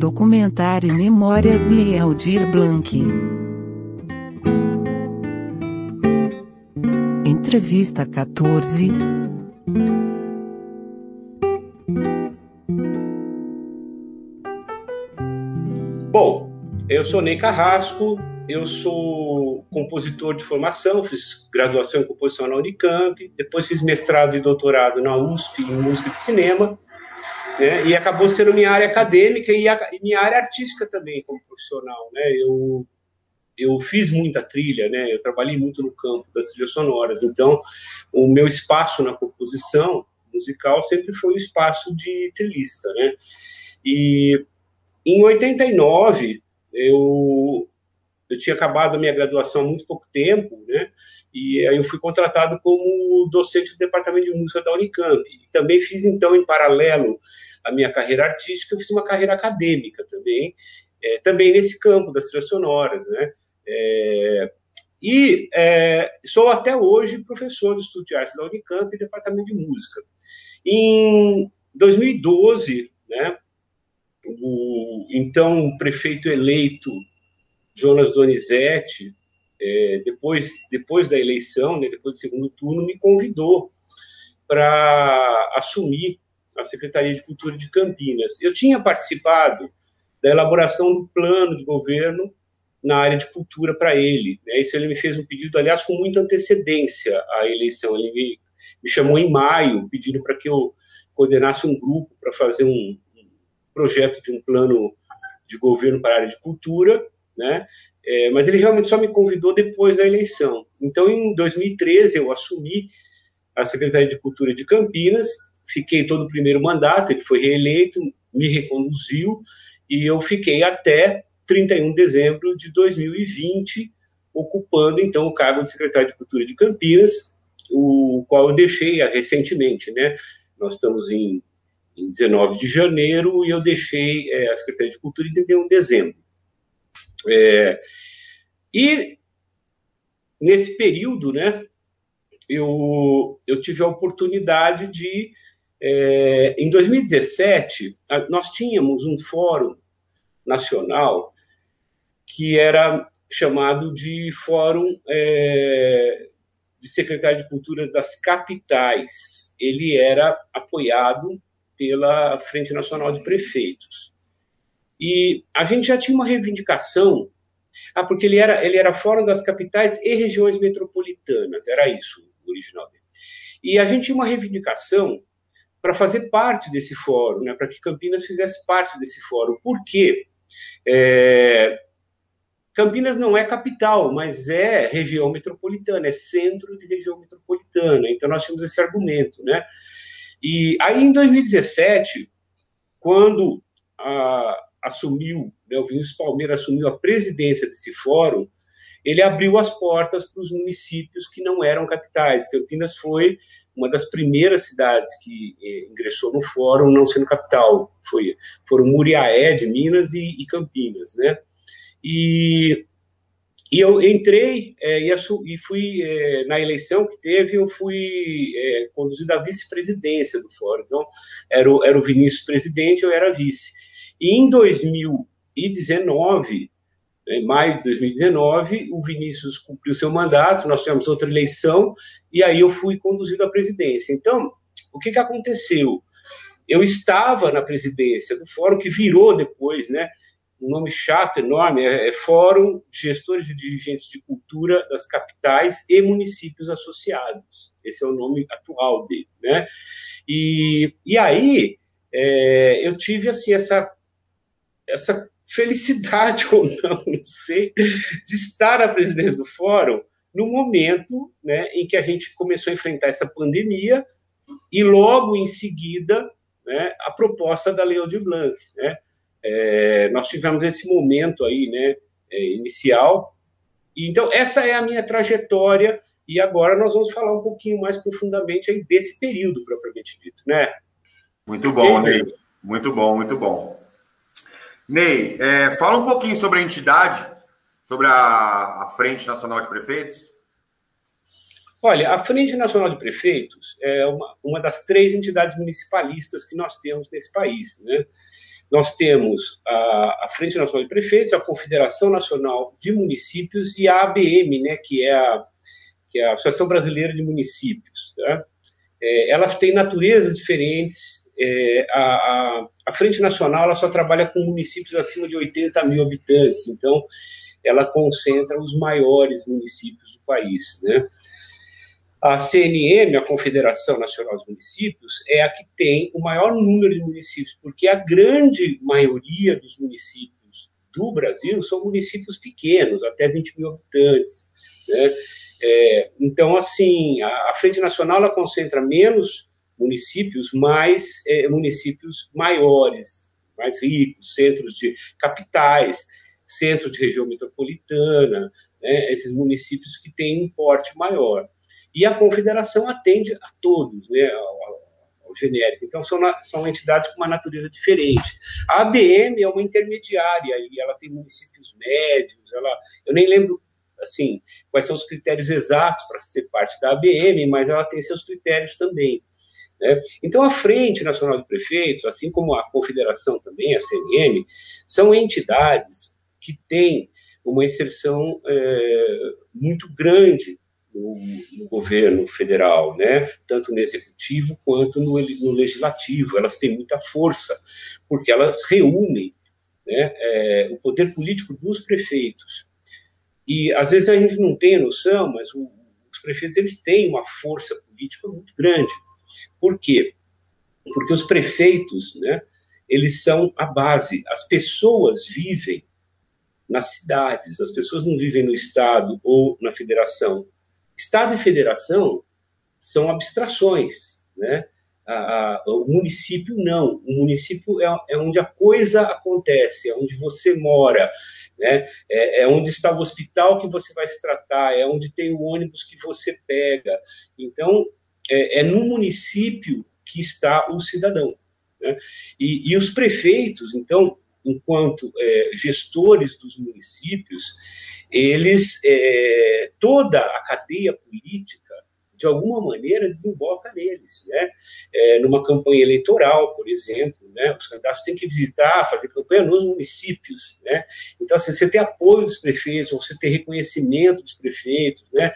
Documentário Memórias de Aldir Blanc. Entrevista 14. Bom, eu sou Ney Carrasco, eu sou compositor de formação, fiz graduação em composição na Unicamp, depois fiz mestrado e doutorado na USP em música de cinema, né, e acabou sendo minha área acadêmica e, a, e minha área artística também como profissional, né, eu eu fiz muita trilha, né? Eu trabalhei muito no campo das trilhas sonoras. Então, o meu espaço na composição musical sempre foi o espaço de trilhista, né? E em 89, eu eu tinha acabado a minha graduação há muito pouco tempo, né? E aí eu fui contratado como docente do departamento de música da Unicamp. E também fiz então em paralelo a minha carreira artística, eu fiz uma carreira acadêmica também, é, também nesse campo das trilhas sonoras, né? É, e é, sou até hoje professor do Estudo de Artes da Unicamp e Departamento de Música. Em 2012, né, o então prefeito eleito Jonas Donizete, é, depois, depois da eleição, né, depois do segundo turno, me convidou para assumir a Secretaria de Cultura de Campinas. Eu tinha participado da elaboração do plano de governo na área de cultura para ele. Né? Isso ele me fez um pedido, aliás, com muita antecedência à eleição. Ele me, me chamou em maio, pedindo para que eu coordenasse um grupo para fazer um, um, projeto de um plano de governo para a área de cultura, né? É, mas ele realmente só me convidou depois da eleição. Então, em 2013, eu assumi a Secretaria de Cultura de Campinas, fiquei todo o primeiro mandato, ele foi reeleito, me reconduziu, e eu fiquei até 31 de dezembro de 2020, ocupando então o cargo de secretário de Cultura de Campinas, o qual eu deixei recentemente, né? Nós estamos em, em 19 de janeiro e eu deixei é, a Secretaria de Cultura em 31 de dezembro. É, e nesse período, né, eu, eu tive a oportunidade de, é, em 2017, nós tínhamos um fórum nacional que era chamado de Fórum é, de Secretário de Cultura das Capitais. Ele era apoiado pela Frente Nacional de Prefeitos. E a gente já tinha uma reivindicação, ah, porque ele era, ele era Fórum das Capitais e Regiões Metropolitanas, era isso o original dele. E a gente tinha uma reivindicação para fazer parte desse fórum, né, para que Campinas fizesse parte desse fórum. Por quê? É, Campinas não é capital, mas é região metropolitana, é centro de região metropolitana. Então nós tínhamos esse argumento, né? E aí em 2017, quando a, assumiu, né, o Vinícius Palmeira assumiu a presidência desse fórum, ele abriu as portas para os municípios que não eram capitais. Campinas foi uma das primeiras cidades que eh, ingressou no fórum, não sendo capital. Foi, foram Muriaé, de Minas, e, e Campinas, né? E, e eu entrei é, e, e, fui, é, na eleição que teve, eu fui é, conduzido à vice-presidência do fórum. Então, era o, era o Vinícius presidente, eu era vice. E em 2019, em maio de 2019, o Vinícius cumpriu seu mandato, nós tivemos outra eleição, e aí eu fui conduzido à presidência. Então, o que, que aconteceu? Eu estava na presidência do fórum, que virou depois, né? um nome chato, enorme, é, é Fórum de Gestores e Dirigentes de Cultura das Capitais e Municípios Associados. Esse é o nome atual dele, né? E, e aí é, eu tive assim essa essa felicidade ou não, não sei, de estar à presidência do Fórum no momento, né, em que a gente começou a enfrentar essa pandemia e logo em seguida, né, a proposta da Lei Aldir Blanc, né? é, nós tivemos esse momento aí, né, é, inicial. Então, essa é a minha trajetória, e agora nós vamos falar um pouquinho mais profundamente aí desse período, propriamente dito, né? Muito bom, Ney. Muito bom, muito bom. Ney, é, fala um pouquinho sobre a entidade, sobre a, a Frente Nacional de Prefeitos. Olha, a Frente Nacional de Prefeitos é uma, uma das três entidades municipalistas que nós temos nesse país, né? nós temos a, a, Frente Nacional de Prefeitos, a Confederação Nacional de Municípios e a ABM, né, que é a, que é a Associação Brasileira de Municípios. Tá? É, elas têm naturezas diferentes. É, a, a, a, Frente Nacional ela só trabalha com municípios acima de 80 mil habitantes, então ela concentra os maiores municípios do país. Né? A CNM, a Confederação Nacional dos Municípios, é a que tem o maior número de municípios, porque a grande maioria dos municípios do Brasil são municípios pequenos, até 20 mil habitantes. Né? É, então, assim, a, a, Frente Nacional ela concentra menos municípios, mais é, municípios maiores, mais ricos, centros de capitais, centros de região metropolitana, né? esses municípios que têm um porte maior. E a confederação atende a todos, né, ao, ao genérico. Então, são, são entidades com uma natureza diferente. A ABM é uma intermediária e ela tem municípios médios, ela, eu nem lembro assim, quais são os critérios exatos para ser parte da ABM, mas ela tem seus critérios também. Né? Então, a Frente Nacional de Prefeitos, assim como a Confederação também, a CNM, são entidades que têm uma inserção é, muito grande no, no, governo federal, né? tanto no executivo quanto no, no, legislativo. Elas têm muita força, porque elas reúnem né, é, o poder político dos prefeitos. E às vezes a gente não tem noção, mas o, os prefeitos eles têm uma força política muito grande. Por quê? Porque os prefeitos, né, eles são a base. As pessoas vivem nas cidades, as pessoas não vivem no estado ou na federação Estado e federação são abstrações, né? A, a, o município não. O município é, é, onde a coisa acontece, é onde você mora, né? É, é, onde está o hospital que você vai se tratar, é onde tem o ônibus que você pega. Então, é, é no município que está o cidadão. Né? E, e os prefeitos, então, enquanto é, gestores dos municípios, eles, é, toda a cadeia política, de alguma maneira, desemboca neles. Né? É, numa campanha eleitoral, por exemplo, né? os candidatos têm que visitar, fazer campanha nos municípios. Né? Então, assim, você ter apoio dos prefeitos, você ter reconhecimento dos prefeitos, né?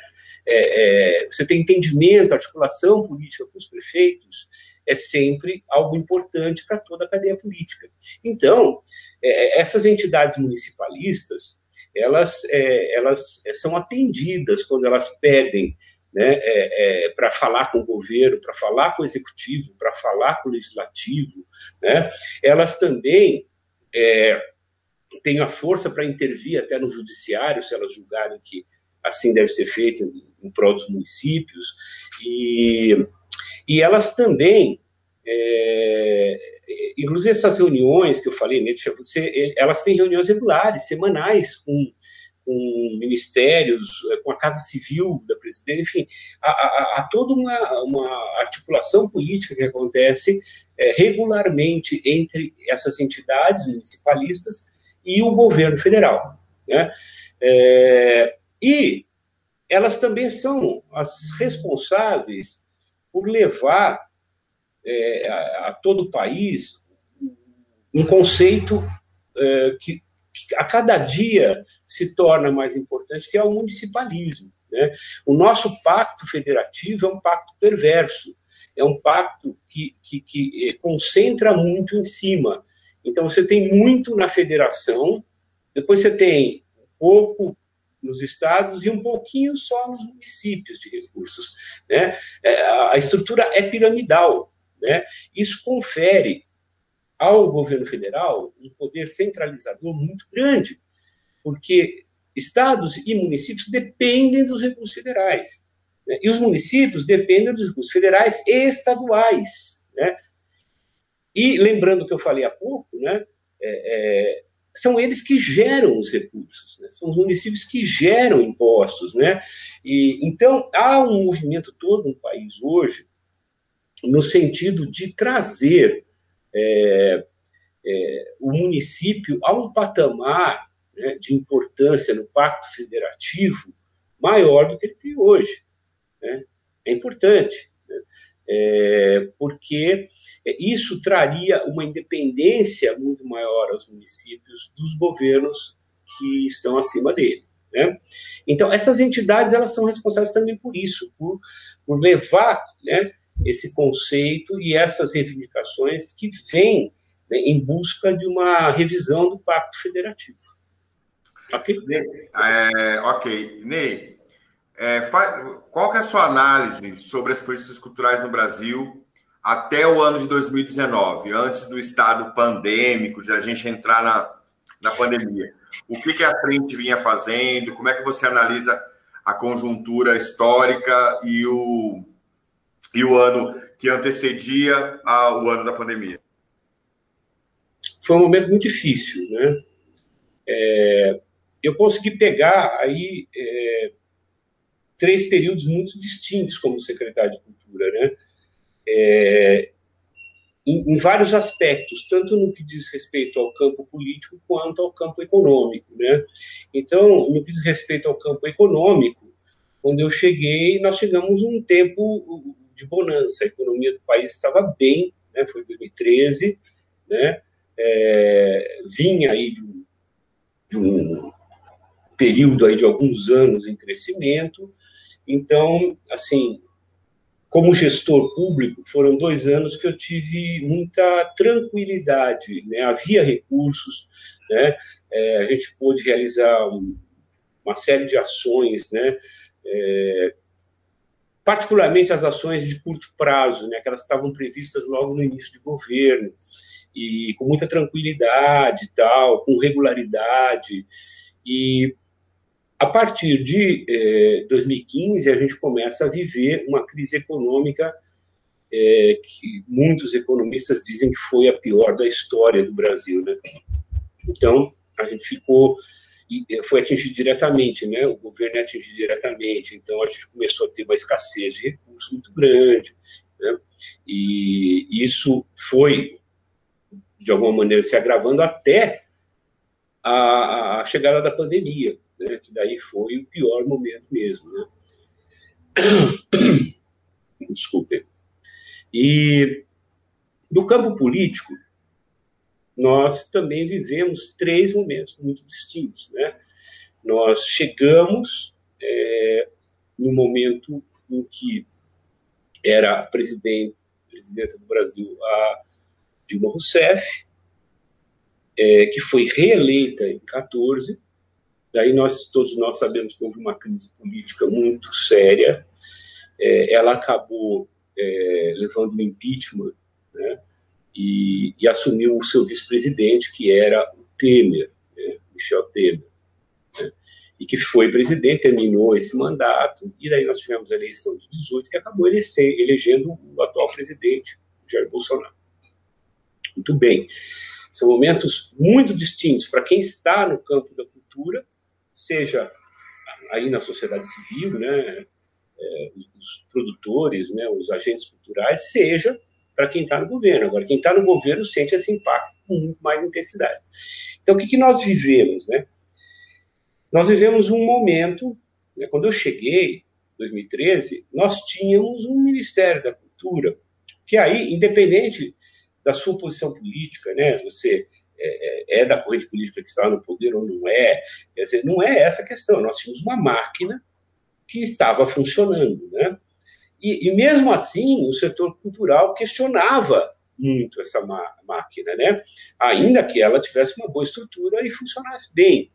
É, é, você ter entendimento, articulação política com os prefeitos, é sempre algo importante para toda a cadeia política. Então, é, essas entidades municipalistas, elas, é, elas são atendidas quando elas pedem né, é, é para falar com o governo, para falar com o executivo, para falar com o legislativo, né, elas também é, têm a força para intervir até no judiciário, se elas julgarem que assim deve ser feito em prol dos municípios, e, e elas também é, inclusive essas reuniões que eu falei, né, você, elas têm reuniões regulares, semanais, com, com ministérios, é, com a Casa Civil da presidência, enfim, há, há, há toda uma, uma, articulação política que acontece é, regularmente entre essas entidades municipalistas e o governo federal. Né? É, e elas também são as responsáveis por levar é, a, a, todo o país um conceito é, que, que, a cada dia se torna mais importante, que é o municipalismo. Né? O nosso pacto federativo é um pacto perverso, é um pacto que, que, que é, concentra muito em cima. Então, você tem muito na federação, depois você tem pouco nos estados e um pouquinho só nos municípios de recursos. Né? É, a estrutura é piramidal. Né? Isso confere ao governo federal um poder centralizador muito grande, porque estados e municípios dependem dos recursos federais. Né? E os municípios dependem dos recursos federais e estaduais. Né? E lembrando que eu falei há pouco, né, é, é, são eles que geram os recursos, né? são os municípios que geram impostos. Né? E, então, há um movimento todo no país hoje no sentido de trazer é, é, o município a um patamar né, de importância no Pacto Federativo maior do que ele tem hoje. Né? É importante. Né? é, porque isso traria uma independência muito maior aos municípios dos governos que estão acima dele. Né? Então, essas entidades elas são responsáveis também por isso, por, por levar né, esse conceito e essas reivindicações que vêm né, em busca de uma revisão do Pacto Federativo. Ok? É. Ney, é, qual que é a sua análise sobre as políticas culturais no Brasil até o ano de 2019, antes do estado pandêmico, de a gente entrar na, na pandemia? O que, que a frente vinha fazendo? Como é que você analisa a conjuntura histórica e o, e o ano que antecedia ao ano da pandemia? Foi um momento muito difícil, né? É, eu consegui pegar aí é, três períodos muito distintos como secretário de Cultura, né? É, em, em, vários aspectos, tanto no que diz respeito ao campo político quanto ao campo econômico, né? Então, no que diz respeito ao campo econômico, quando eu cheguei, nós chegamos um tempo de bonança, a economia do país estava bem, né? Foi 2013, né? É, vinha aí de um, de um período aí de alguns anos em crescimento. Então, assim, como gestor público, foram dois anos que eu tive muita tranquilidade, né? havia recursos, né? É, a gente pôde realizar um, uma série de ações, né? É, particularmente as ações de curto prazo, né? que elas estavam previstas logo no início de governo, e com muita tranquilidade tal, com regularidade, e a partir de eh, 2015, a gente começa a viver uma crise econômica eh, que muitos economistas dizem que foi a pior da história do Brasil. Né? Então, a gente ficou, foi atingido diretamente, né? o governo é diretamente, então a gente começou a ter uma escassez de recursos muito grande, né? e isso foi, de alguma maneira, se agravando até a, a chegada da pandemia né, que daí foi o pior momento mesmo. Né? Desculpe. E no campo político, nós também vivemos três momentos muito distintos. Né? Nós chegamos é, no momento em que era presidente, presidenta do Brasil, a Dilma Rousseff, é, que foi reeleita em 14, Daí nós todos nós sabemos que houve uma crise política muito séria. É, ela acabou é, levando o impeachment, né? E, e, assumiu o seu vice-presidente, que era o Temer, né? Michel Temer, né? e que foi presidente, terminou esse mandato, e daí nós tivemos a eleição de 18, que acabou eleger, elegendo o atual presidente, Jair Bolsonaro. Muito bem. São momentos muito distintos para quem está no campo da cultura seja aí na sociedade civil, né, é, os, produtores, né, os agentes culturais, seja para quem está no governo. Agora, quem está no governo sente esse impacto com muito mais intensidade. Então, o que, que nós vivemos? Né? Nós vivemos um momento, né, quando eu cheguei, em 2013, nós tínhamos um Ministério da Cultura, que aí, independente da sua posição política, né, se você é, é, é, da corrente política que está no poder ou não é. Quer dizer, não é essa a questão. Nós tínhamos uma máquina que estava funcionando, né? E, e mesmo assim, o setor cultural questionava muito essa máquina, né? Ainda que ela tivesse uma boa estrutura e funcionasse bem.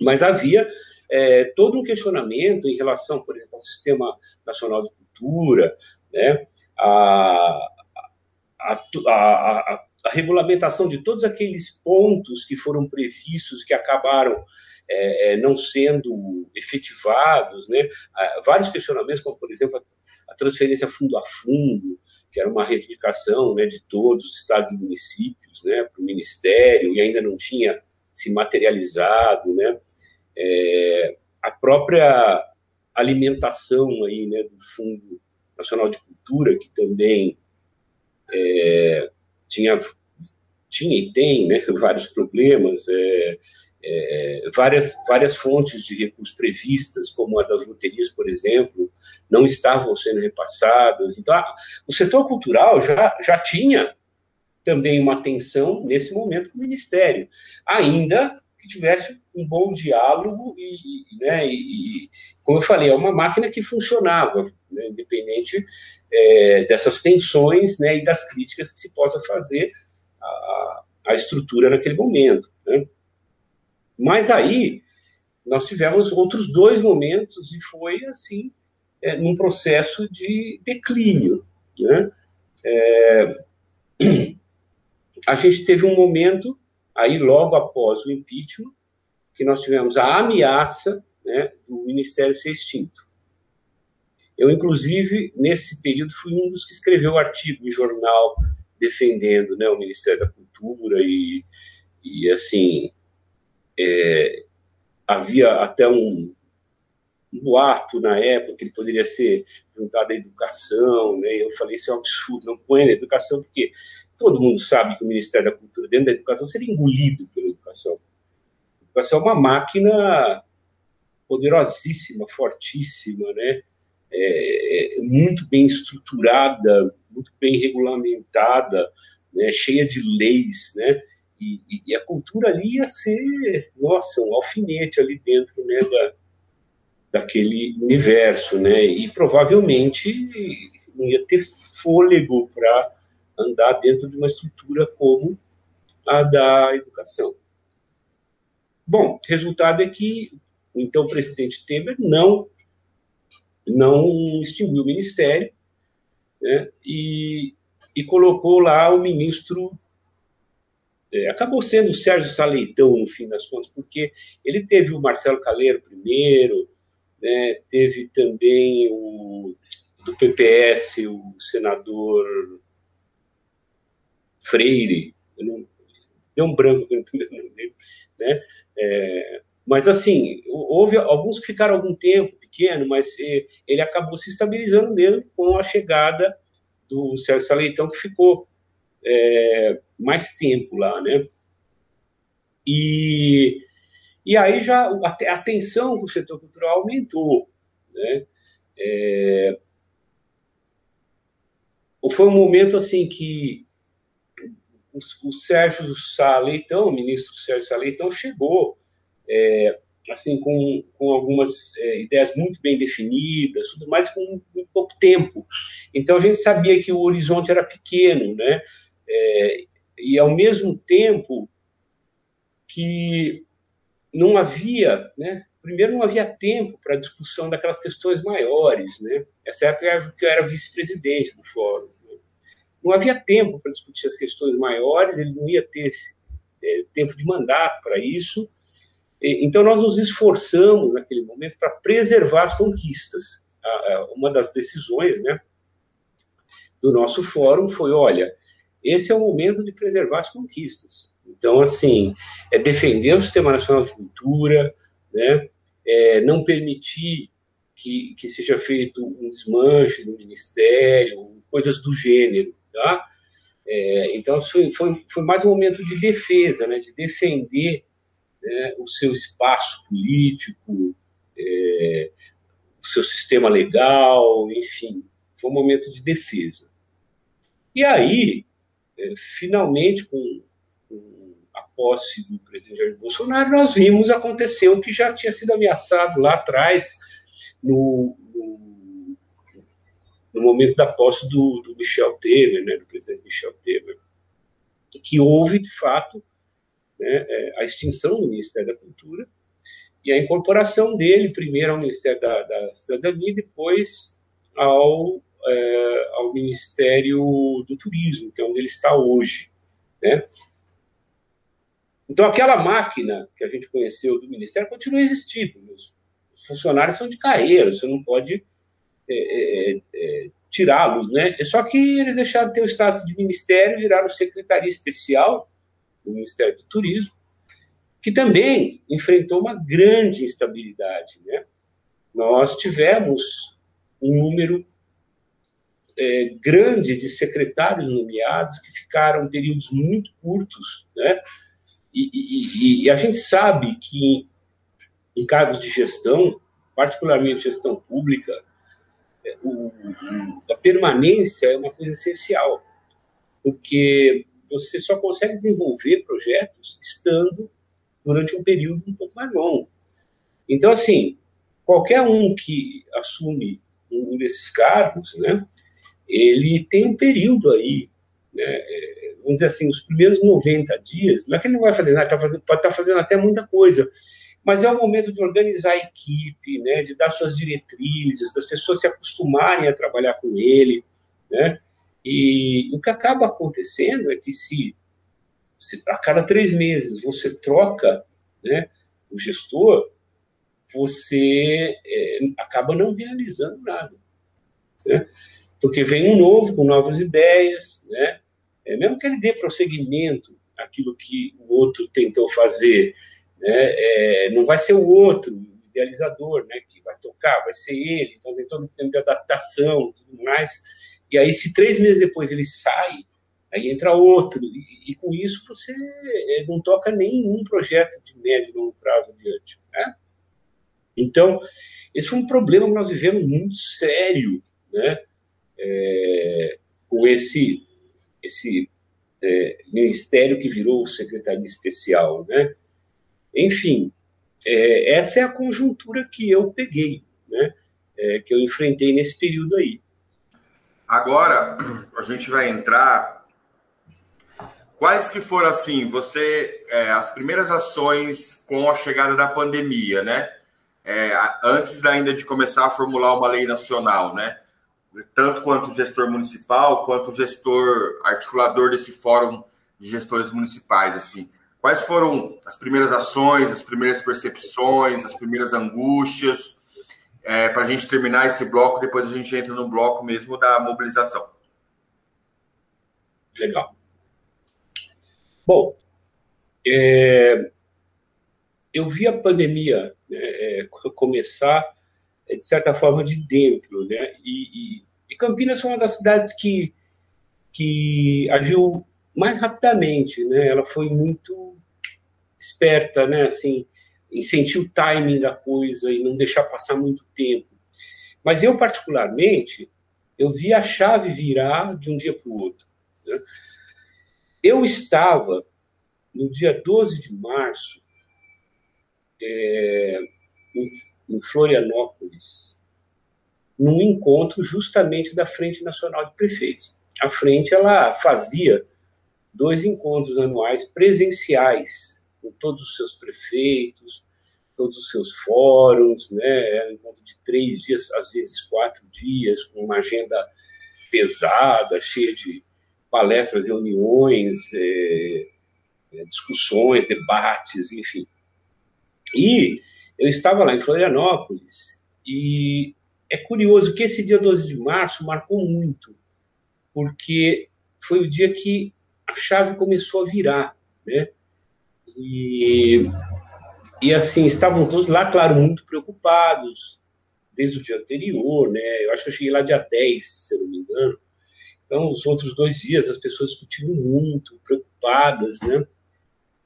Mas havia é, todo um questionamento em relação, por exemplo, ao Sistema Nacional de Cultura, né? a, a, a, a a regulamentação de todos aqueles pontos que foram previstos que acabaram é, é não sendo efetivados, né? vários questionamentos, como por exemplo a, transferência fundo a fundo, que era uma reivindicação né, de todos os estados e municípios né, para o Ministério, e ainda não tinha se materializado, né? É, a própria alimentação aí, né, do Fundo Nacional de Cultura, que também é, tinha, tinha e tem né, vários problemas, é, é, várias, várias fontes de recursos previstas, como a das loterias, por exemplo, não estavam sendo repassadas. Então, a, o setor cultural já, já tinha também uma atenção nesse momento com o Ministério, ainda que tivesse um bom diálogo e, né, e, como eu falei, é uma máquina que funcionava, né, independente é, dessas tensões né, e das críticas que se possa fazer à, estrutura naquele momento. Né. Mas aí nós tivemos outros dois momentos e foi assim é, num processo de declínio. Né? É, a gente teve um momento aí logo após o impeachment que nós tivemos a ameaça né, do Ministério ser extinto. Eu, inclusive, nesse período, fui um dos que escreveu artigo em jornal defendendo né, o Ministério da Cultura e, e assim, é, havia até um, um boato na época que ele poderia ser juntado à educação, né? Eu falei isso é um absurdo, não põe na educação porque todo mundo sabe que o Ministério da Cultura dentro da educação seria engolido pela educação. A educação é uma máquina poderosíssima, fortíssima, né? É, é muito bem estruturada, muito bem regulamentada, né? cheia de leis, né? E, e, a cultura ali ia ser, nossa, um alfinete ali dentro né, da, daquele universo, né? E provavelmente não ia ter fôlego para andar dentro de uma estrutura como a da educação. Bom, resultado é que então o presidente Temer não não extinguiu o ministério né, e, e colocou lá o ministro é, acabou sendo o Sérgio Saleitão, no fim das contas, porque ele teve o Marcelo Caleiro primeiro, né, teve também o do PPS, o senador Freire, não, deu um branco no primeiro nome dele, né? É, mas assim, houve alguns que ficaram algum tempo pequeno, mas é, ele acabou se estabilizando mesmo com a chegada do Sérgio Saleitão, que ficou é, mais tempo lá, né? E, e aí já a, tensão com o setor cultural aumentou, né? É, foi um momento assim que o, o Sérgio Sá Leitão, o ministro Sérgio Sá Leitão, chegou é, assim com, com algumas é, ideias muito bem definidas, tudo mais com, com pouco tempo. Então a gente sabia que o horizonte era pequeno, né? É, e ao mesmo tempo que não havia, né? Primeiro, não havia tempo para discussão daquelas questões maiores, né? Essa época que eu era vice-presidente do fórum. Né? Não havia tempo para discutir as questões maiores, ele não ia ter é, tempo de mandato para isso. Então, nós nos esforçamos naquele momento para preservar as conquistas. Uma das decisões, né? Do nosso fórum foi, olha, esse é o momento de preservar as conquistas. Então, assim, é defender o Sistema Nacional de Cultura, né? É não permitir que, que seja feito um desmanche do Ministério, coisas do gênero, tá? É, então, foi, foi, foi, mais um momento de defesa, né? De defender né, o seu espaço político, é, o seu sistema legal, enfim, foi um momento de defesa. E aí, é, finalmente, com, com, a posse do presidente Jair Bolsonaro, nós vimos acontecer o que já tinha sido ameaçado lá atrás, no, no, no momento da posse do, do, Michel Temer, né, do presidente Michel Temer, que houve, de fato, né, é, a extinção do Ministério da Cultura e a incorporação dele, primeiro ao Ministério da, da Cidadania e depois ao é, ao Ministério do Turismo, que é onde ele está hoje. Né? Então, aquela máquina que a gente conheceu do Ministério continua existindo. Os funcionários são de carreira, você não pode é, é, é, tirá-los. Né? É só que eles deixaram de ter o status de Ministério viraram Secretaria Especial do Ministério do Turismo, que também enfrentou uma grande instabilidade. Né? Nós tivemos um número é, grande de secretários nomeados que ficaram períodos muito curtos, né? E, e, e, a gente sabe que em cargos de gestão, particularmente gestão pública, é, o, a permanência é uma coisa essencial, porque você só consegue desenvolver projetos estando durante um período um pouco mais longo. Então, assim, qualquer um que assume um desses cargos, né, ele tem um período aí, né, é, vamos dizer assim, os primeiros 90 dias, não é que ele não vai fazer nada, tá fazendo, pode estar tá fazendo até muita coisa, mas é o momento de organizar a equipe, né, de dar suas diretrizes, das pessoas se acostumarem a trabalhar com ele, né, e o que acaba acontecendo é que se, se a cada três meses você troca né, o gestor, você é, acaba não realizando nada. Né? Porque vem um novo, com novas ideias, né? É, mesmo que ele dê prosseguimento àquilo que o outro tentou fazer, né? É, não vai ser o outro, o idealizador, né? que vai tocar, vai ser ele, então tem todo o tempo de adaptação tudo mais. E aí, se três meses depois ele sai, aí entra outro, e, e com isso você é, não toca nenhum projeto de médio e longo prazo adiante. Né? Então, esse foi um problema que nós vivemos muito sério, né? É, com esse, esse é, ministério que virou secretaria especial, né? Enfim, é, essa é a conjuntura que eu peguei, né? Que eu enfrentei nesse período aí. Agora, a gente vai entrar. Quais que foram, assim, você, é, as primeiras ações com a chegada da pandemia, né? é, antes ainda de começar a formular uma lei nacional, né? Tanto quanto gestor municipal, quanto gestor articulador desse fórum de gestores municipais, assim. Quais foram as primeiras ações, as primeiras percepções, as primeiras angústias? É, Para a gente terminar esse bloco, depois a gente entra no bloco mesmo da mobilização. Legal. Bom, é, eu vi a pandemia né, começar, é, de certa forma, de dentro. Né? E, e, e, Campinas foi uma das cidades que, que agiu mais rapidamente. Né? Ela foi muito esperta, né? assim, em sentir o timing da coisa e não deixar passar muito tempo. Mas eu, particularmente, eu vi a chave virar de um dia para o outro. Né? Eu estava, no dia 12 de março, é, em, em Florianópolis, num encontro justamente da Frente Nacional de Prefeitos. A frente ela fazia dois encontros anuais presenciais com todos os seus prefeitos, todos os seus fóruns, né? Era um encontro de três dias, às vezes quatro dias, com uma agenda pesada, cheia de palestras, reuniões, é, discussões, debates, enfim. E eu estava lá em Florianópolis e é curioso que esse dia 12 de março marcou muito, porque foi o dia que a chave começou a virar, né? E, e assim, estavam todos lá, claro, muito preocupados, desde o dia anterior, né? Eu acho que eu cheguei lá dia 10, se eu não me engano. Então, os outros dois dias, as pessoas discutindo muito, preocupadas, né?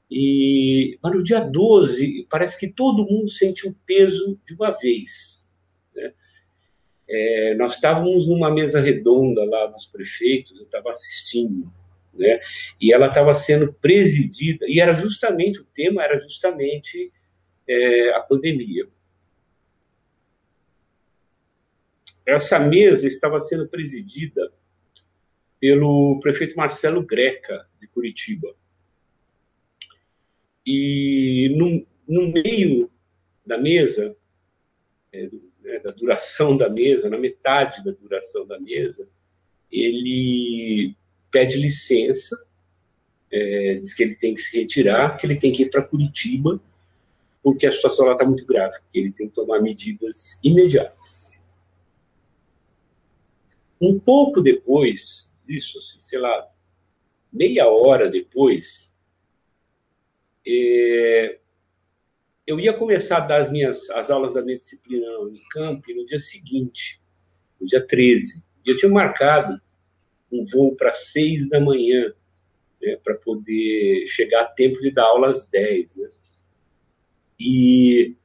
E, mas no dia 12, parece que todo mundo sentiu o peso de uma vez. Né? É, nós estávamos numa mesa redonda lá dos prefeitos, eu estava assistindo, né? e ela estava sendo presidida, e era justamente, o tema era justamente é, a pandemia. Essa mesa estava sendo presidida pelo prefeito Marcelo Greca, de Curitiba. E no, no meio da mesa, é, né, da duração da mesa, na metade da duração da mesa, ele pede licença, é, diz que ele tem que se retirar, que ele tem que ir para Curitiba, porque a situação lá está muito grave, que ele tem que tomar medidas imediatas. Um pouco depois disso, assim, sei lá, meia hora depois, é, eu ia começar a dar as minhas as aulas da minha disciplina na Unicamp no dia seguinte, no dia 13. E eu tinha marcado um voo para seis da manhã né, para poder chegar a tempo de dar aula às 10. Né? E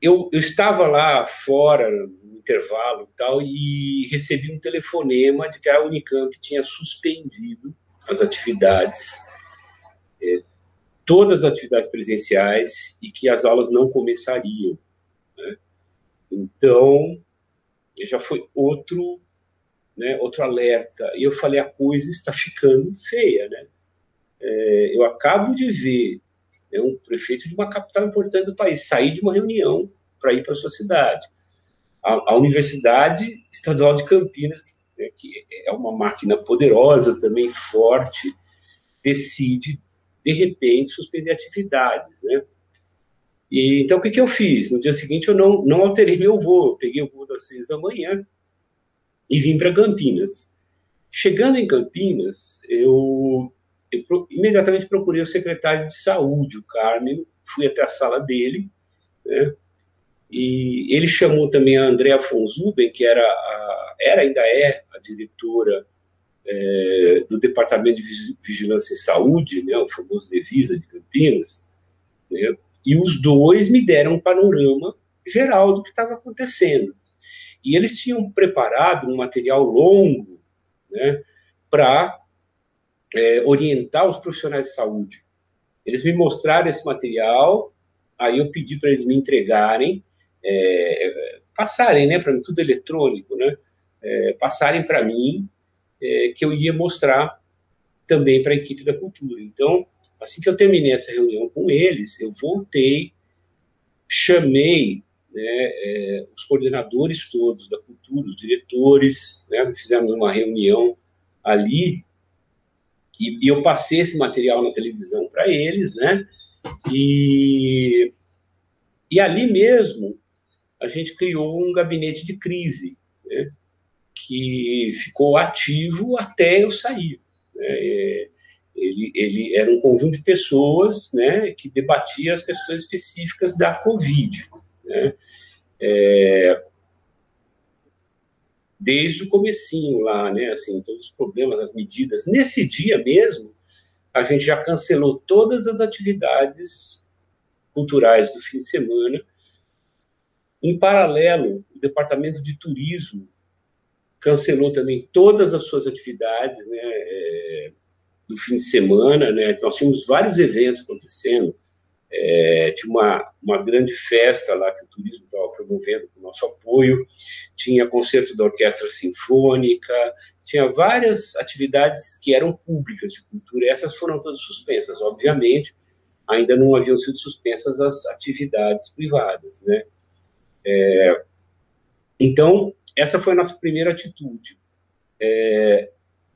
eu, eu estava lá fora, no intervalo e tal, e recebi um telefonema de que a Unicamp tinha suspendido as atividades, é, todas as atividades presenciais, e que as aulas não começariam. Né? Então, já foi outro, né, outro alerta. E eu falei, a coisa está ficando feia, né? É, eu acabo de ver é um prefeito de uma capital importante do país, sair de uma reunião para ir para a sua cidade. A, a, Universidade Estadual de Campinas, né, que é uma máquina poderosa também, forte, decide, de repente, suspender atividades, né? E, então, o que, que eu fiz? No dia seguinte, eu não, não alterei meu voo. Eu peguei o voo das seis da manhã e vim para Campinas. Chegando em Campinas, eu eu pro, imediatamente procurei o secretário de saúde, o Carmen, fui até a sala dele, né? E ele chamou também a Andrea Fonzuben, que era, a, era ainda é a diretora é, do Departamento de Vigilância em Saúde, né, o famoso Devisa de Campinas, né, e os dois me deram um panorama geral do que estava acontecendo. E eles tinham preparado um material longo né, para é, orientar os profissionais de saúde. Eles me mostraram esse material, aí eu pedi para eles me entregarem, é, passarem, né, para mim, tudo eletrônico, né, é, passarem para mim, é, que eu ia mostrar também para a equipe da cultura. Então, assim que eu terminei essa reunião com eles, eu voltei, chamei né, é, os coordenadores todos da cultura, os diretores, né, fizemos uma reunião ali e, e eu passei esse material na televisão para eles, né? E, e ali mesmo a gente criou um gabinete de crise, né? que ficou ativo até eu sair. Né? É, ele, ele era um conjunto de pessoas né, que debatia as questões específicas da Covid. Né? É, desde o comecinho lá, né, assim, todos os problemas, as medidas. Nesse dia mesmo, a gente já cancelou todas as atividades culturais do fim de semana. Em paralelo, o Departamento de Turismo cancelou também todas as suas atividades, né, é, do fim de semana, né, nós tínhamos vários eventos acontecendo, é, tinha uma, uma grande festa lá que o turismo estava promovendo com o nosso apoio, tinha concerto da orquestra sinfônica, tinha várias atividades que eram públicas de cultura, e essas foram todas suspensas, obviamente, ainda não haviam sido suspensas as atividades privadas, né? É, então, essa foi a nossa primeira atitude. É,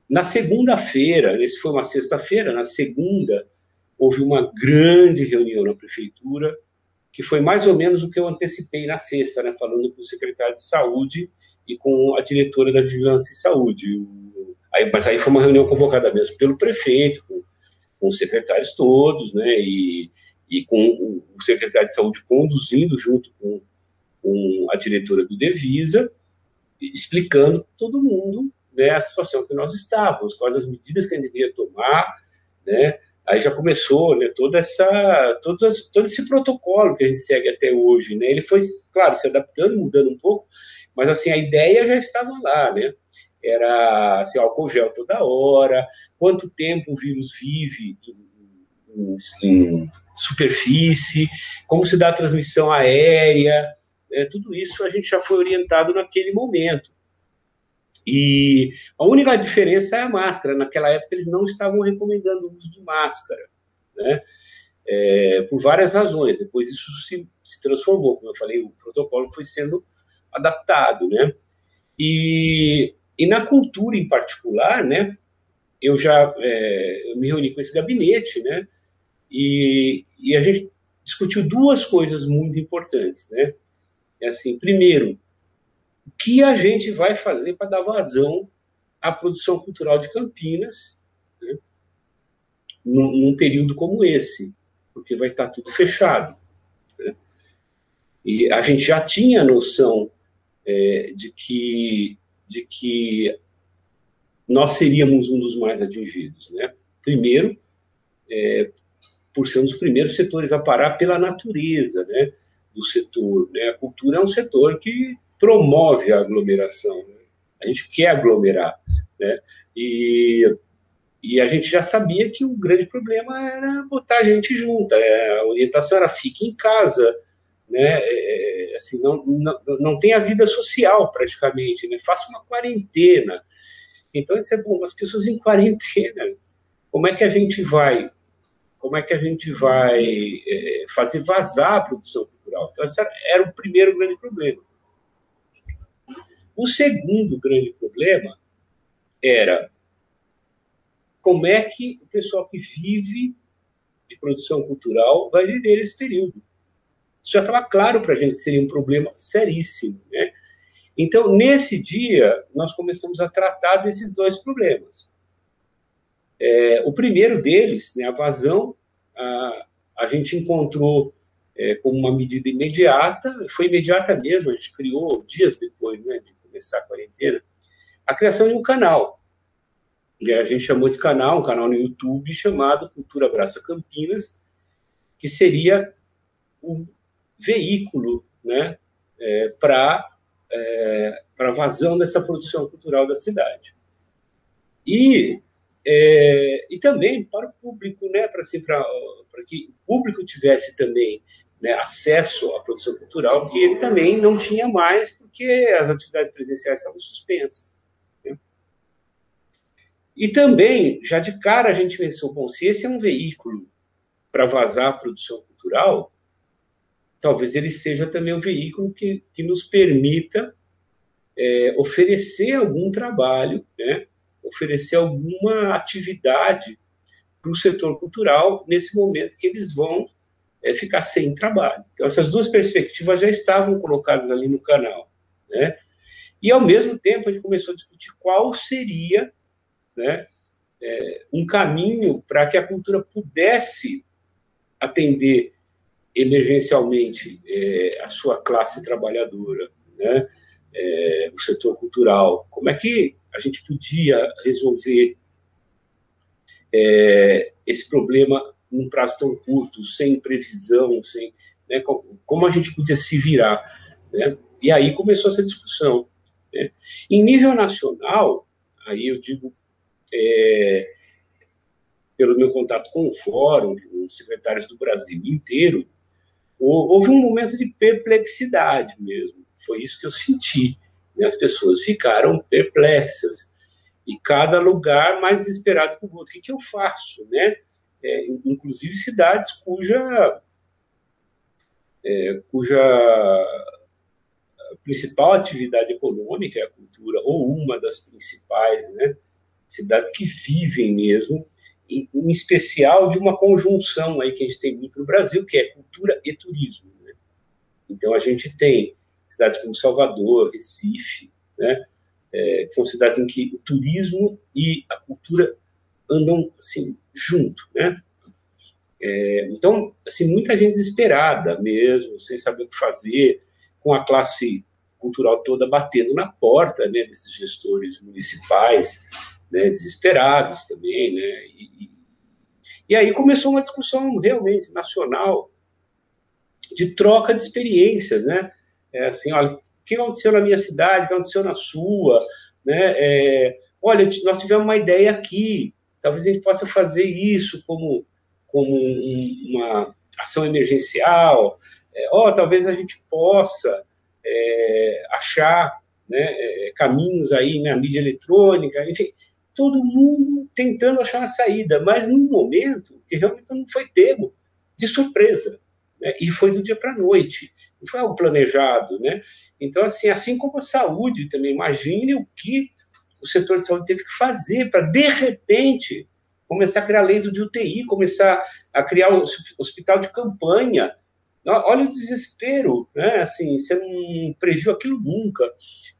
na segunda-feira, esse foi uma sexta-feira, na segunda, houve uma grande reunião na prefeitura, que foi mais ou menos o que eu antecipei na sexta, né, falando com o secretário de saúde e com a diretora da Vigilância e Saúde. Aí, mas aí foi uma reunião convocada mesmo pelo prefeito, com, com os secretários todos, né, e, e com o, secretário de saúde conduzindo junto com, com a diretora do Devisa, explicando todo mundo né, a situação que nós estávamos, quais as medidas que a gente devia tomar, né, Aí já começou, né, toda essa, todo, todo esse protocolo que a gente segue até hoje, né? Ele foi, claro, se adaptando, mudando um pouco, mas assim a ideia já estava lá, né? Era assim, álcool gel toda hora, quanto tempo o vírus vive em, em, em superfície, como se dá a transmissão aérea, né? tudo isso a gente já foi orientado naquele momento. E a única diferença é a máscara. Naquela época eles não estavam recomendando o uso de máscara, né? É, por várias razões. Depois isso se, se, transformou, como eu falei, o protocolo foi sendo adaptado, né? E, e na cultura em particular, né? Eu já é, eu me reuni com esse gabinete, né? E, e a gente discutiu duas coisas muito importantes, né? É assim, primeiro, o que a gente vai fazer para dar vazão à produção cultural de Campinas né, num, num, período como esse, porque vai estar tudo fechado. Né? E a gente já tinha noção é, de que de que nós seríamos um dos mais atingidos, né? Primeiro, é, por ser um dos primeiros setores a parar pela natureza, né? Do setor, né? A cultura é um setor que promove a aglomeração. Né? A gente quer aglomerar, né? E e a gente já sabia que o grande problema era botar a gente junta. É, a orientação era fique em casa, né? É, é, assim, não, não, não tem a vida social praticamente, né? Faça uma quarentena. Então, isso é bom. As pessoas em quarentena, como é que a gente vai, como é que a gente vai é, fazer vazar a produção cultural? Então, esse era o primeiro grande problema. O segundo grande problema era como é que o pessoal que vive de produção cultural vai viver esse período. Isso já estava claro para a gente que seria um problema seríssimo. Né? Então, nesse dia, nós começamos a tratar desses dois problemas. É, o primeiro deles, né, a vazão, a, a gente encontrou é, como uma medida imediata, foi imediata mesmo, a gente criou dias depois né, de começar a quarentena, a criação de um canal. E a gente chamou esse canal, um canal no YouTube chamado Cultura Abraça Campinas, que seria o veículo né, é, para é, a vazão dessa produção cultural da cidade. E, é, e também para o público, né, para assim, que o público tivesse também né, acesso à produção cultural, que ele também não tinha mais, porque as atividades presenciais estavam suspensas. E também, já de cara, a gente pensou, bom, se esse é um veículo para vazar a produção cultural, talvez ele seja também um veículo que, que nos permita é, oferecer algum trabalho, né? oferecer alguma atividade para o setor cultural nesse momento que eles vão é, ficar sem trabalho. Então, essas duas perspectivas já estavam colocadas ali no canal. Né? E, ao mesmo tempo, a gente começou a discutir qual seria né, é, um caminho para que a cultura pudesse atender emergencialmente é, a sua classe trabalhadora, né, é, o setor cultural. Como é que a gente podia resolver é, esse problema num prazo tão curto, sem previsão, sem, né, como a gente podia se virar? Né? E aí começou essa discussão. Né? Em nível nacional, aí eu digo é, pelo meu contato com o fórum, com os secretários do Brasil inteiro, houve um momento de perplexidade mesmo. Foi isso que eu senti. Né? As pessoas ficaram perplexas. E cada lugar mais desesperado que o outro. O que, que eu faço? Né? É, inclusive cidades cuja, é, cuja principal atividade econômica é a cultura, ou uma das principais, né? cidades que vivem mesmo, em, especial de uma conjunção aí que a gente tem muito no Brasil, que é cultura e turismo. Né? Então a gente tem cidades como Salvador, Recife, né? É, que são cidades em que o turismo e a cultura andam assim junto, né? É, então, assim, muita gente desesperada mesmo, sem saber o que fazer, com a classe cultural toda batendo na porta né, desses gestores municipais, né, desesperados também, né? E, e, aí começou uma discussão realmente nacional de troca de experiências, né? É assim, olha, o que aconteceu na minha cidade, o que aconteceu na sua, né? É, olha, nós tivemos uma ideia aqui, talvez a gente possa fazer isso como, como um, uma ação emergencial, é, ó, talvez a gente possa é, achar né, é, caminhos aí na mídia eletrônica, enfim, todo mundo tentando achar uma saída, mas num momento que realmente não foi pego de surpresa, né? e foi do dia para a noite, não foi algo planejado, né? Então, assim, assim como a saúde também, imagine o que o setor de saúde teve que fazer para, de repente, começar a criar leis de UTI, começar a criar um hospital de campanha. Olha o desespero, né? Assim, você não previu aquilo nunca.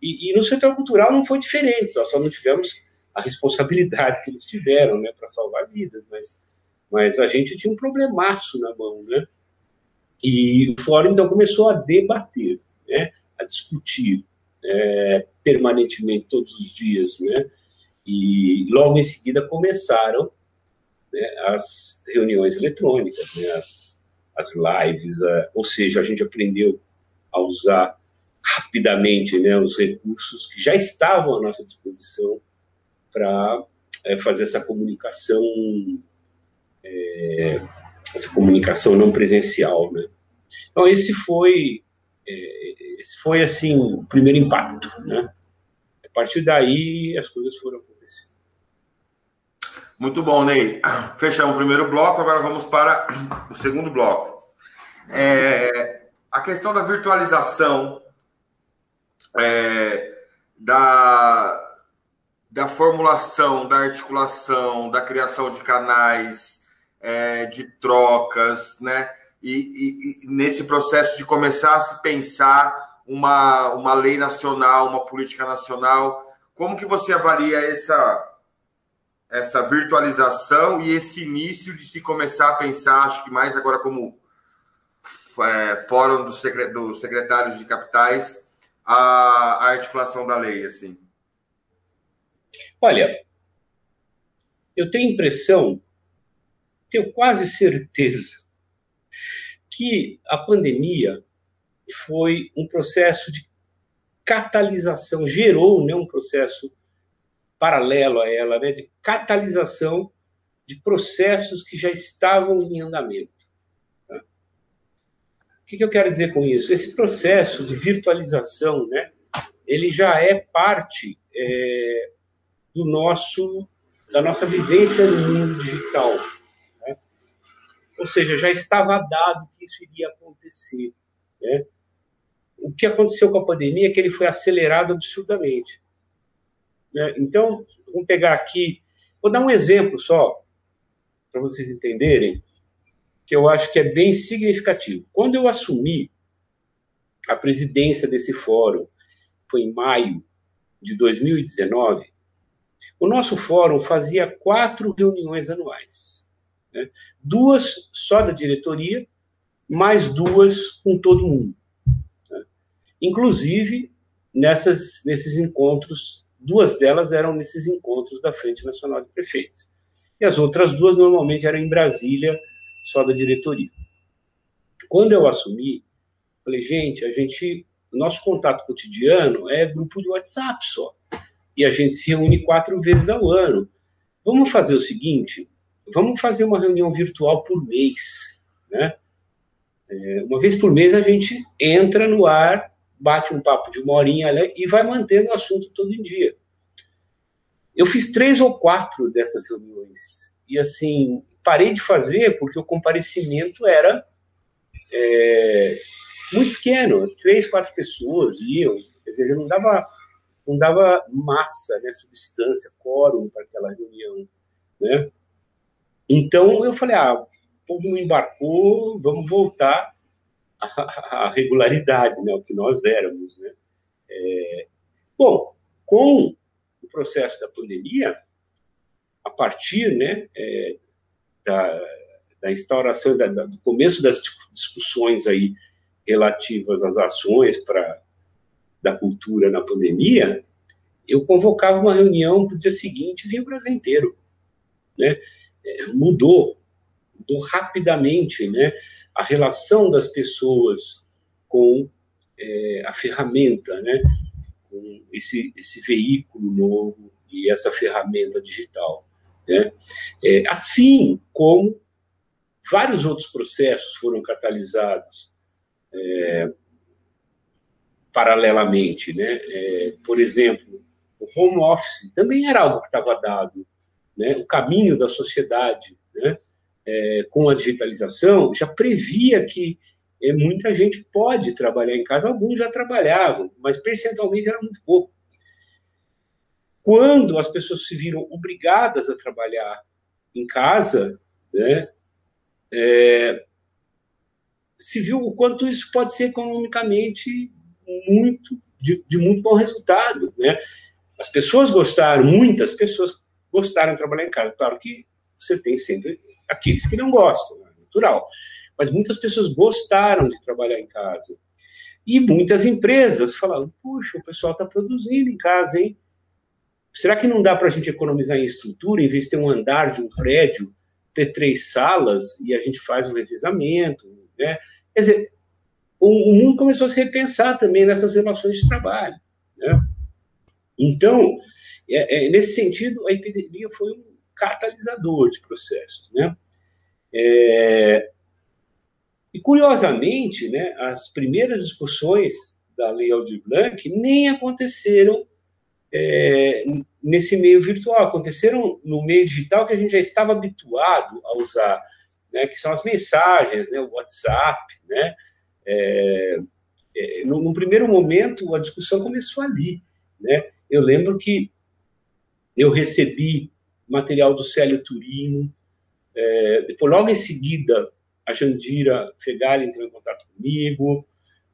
E, e no setor cultural não foi diferente, nós só não tivemos a responsabilidade que eles tiveram, né, para salvar vidas, mas, mas a gente tinha um problemaço na mão, né? E o fórum então começou a debater, né, a discutir é, permanentemente todos os dias, né? E logo em seguida começaram né, as reuniões eletrônicas, né, as, as lives, a, ou seja, a gente aprendeu a usar rapidamente né, os recursos que já estavam à nossa disposição para é, fazer essa comunicação, é, essa comunicação não presencial, né? Então esse foi, é, esse foi assim o primeiro impacto, né? A partir daí as coisas foram acontecendo. Muito bom, Ney. Fechamos o primeiro bloco, agora vamos para o segundo bloco. É, a questão da virtualização é, da, da formulação, da articulação, da criação de canais, é, de trocas, né? E, e, e, nesse processo de começar a se pensar uma, uma lei nacional, uma política nacional, como que você avalia essa, essa virtualização e esse início de se começar a pensar, acho que mais agora como é, fórum dos, secretários de capitais, a, a articulação da lei, assim? Olha, eu tenho impressão, tenho quase certeza, que a pandemia foi um processo de catalisação, gerou né, um processo paralelo a ela, né, de catalisação de processos que já estavam em andamento. Tá? O que, que eu quero dizer com isso? Esse processo de virtualização, né, ele já é parte é, do nosso da nossa vivência no mundo digital. Né? Ou seja, já estava dado que isso iria acontecer. Né? O que aconteceu com a pandemia é que ele foi acelerado absurdamente. Né? Então, vamos pegar aqui, vou dar um exemplo só, para vocês entenderem, que eu acho que é bem significativo. Quando eu assumi a presidência desse fórum, foi em maio de 2019, o nosso fórum fazia quatro reuniões anuais. Né? Duas só da diretoria, mais duas com todo mundo. Inclusive, nessas, nesses encontros, duas delas eram nesses encontros da Frente Nacional de Prefeitos. E as outras duas, normalmente, eram em Brasília, só da diretoria. Quando eu assumi, falei, gente, a gente, nosso contato cotidiano é grupo de WhatsApp só e a gente se reúne quatro vezes ao ano. Vamos fazer o seguinte: vamos fazer uma reunião virtual por mês, né? É, uma vez por mês a gente entra no ar, bate um papo de uma horinha e vai mantendo o assunto todo dia. Eu fiz três ou quatro dessas reuniões e assim parei de fazer porque o comparecimento era é, muito pequeno, três, quatro pessoas iam, quer dizer, não dava não dava massa, né, substância, quórum para aquela reunião, né? Então eu falei, ah, o povo não embarcou, vamos voltar à regularidade, né, o que nós éramos, né? É, bom, com o processo da pandemia, a partir, né, é, da, da instauração, da, da, do começo das discussões aí relativas às ações para da cultura na pandemia, eu convocava uma reunião para o dia seguinte vinha o Brasil inteiro. Né? É, mudou, mudou rapidamente né? A relação das pessoas com é, a ferramenta, né? com esse, esse veículo novo e essa ferramenta digital. Né? É, assim como vários outros processos foram catalisados é, paralelamente, né? É, por exemplo, o home office também era algo que estava dado, né? O caminho da sociedade, né? É, com a digitalização já previa que é, muita gente pode trabalhar em casa, alguns já trabalhavam, mas percentualmente era muito pouco. Quando as pessoas se viram obrigadas a trabalhar em casa, né, é, se viu o quanto isso pode ser economicamente muito de, de, muito bom resultado, né? As pessoas gostaram, muitas pessoas gostaram de trabalhar em casa. Claro que você tem sempre aqueles que não gostam, é natural. Mas muitas pessoas gostaram de trabalhar em casa. E muitas empresas falaram: puxa, o pessoal está produzindo em casa, hein? será que não dá para a gente economizar em estrutura, em vez de ter um andar de um prédio, ter três salas e a gente faz o revezamento, né? Quer dizer, o, o mundo começou a se repensar também nessas relações de trabalho, né? Então, é, é, nesse sentido, a epidemia foi um catalisador de processos, né? É, e curiosamente, né, as primeiras discussões da Lei Aldir Blanc nem aconteceram é, nesse meio virtual, aconteceram no meio digital que a gente já estava habituado a usar, né, que são as mensagens, né, o WhatsApp, né? É, é, no, no, primeiro momento a discussão começou ali, né? Eu lembro que eu recebi material do Célio Turino, é, depois, logo em seguida, a Jandira Fegali entrou em contato comigo,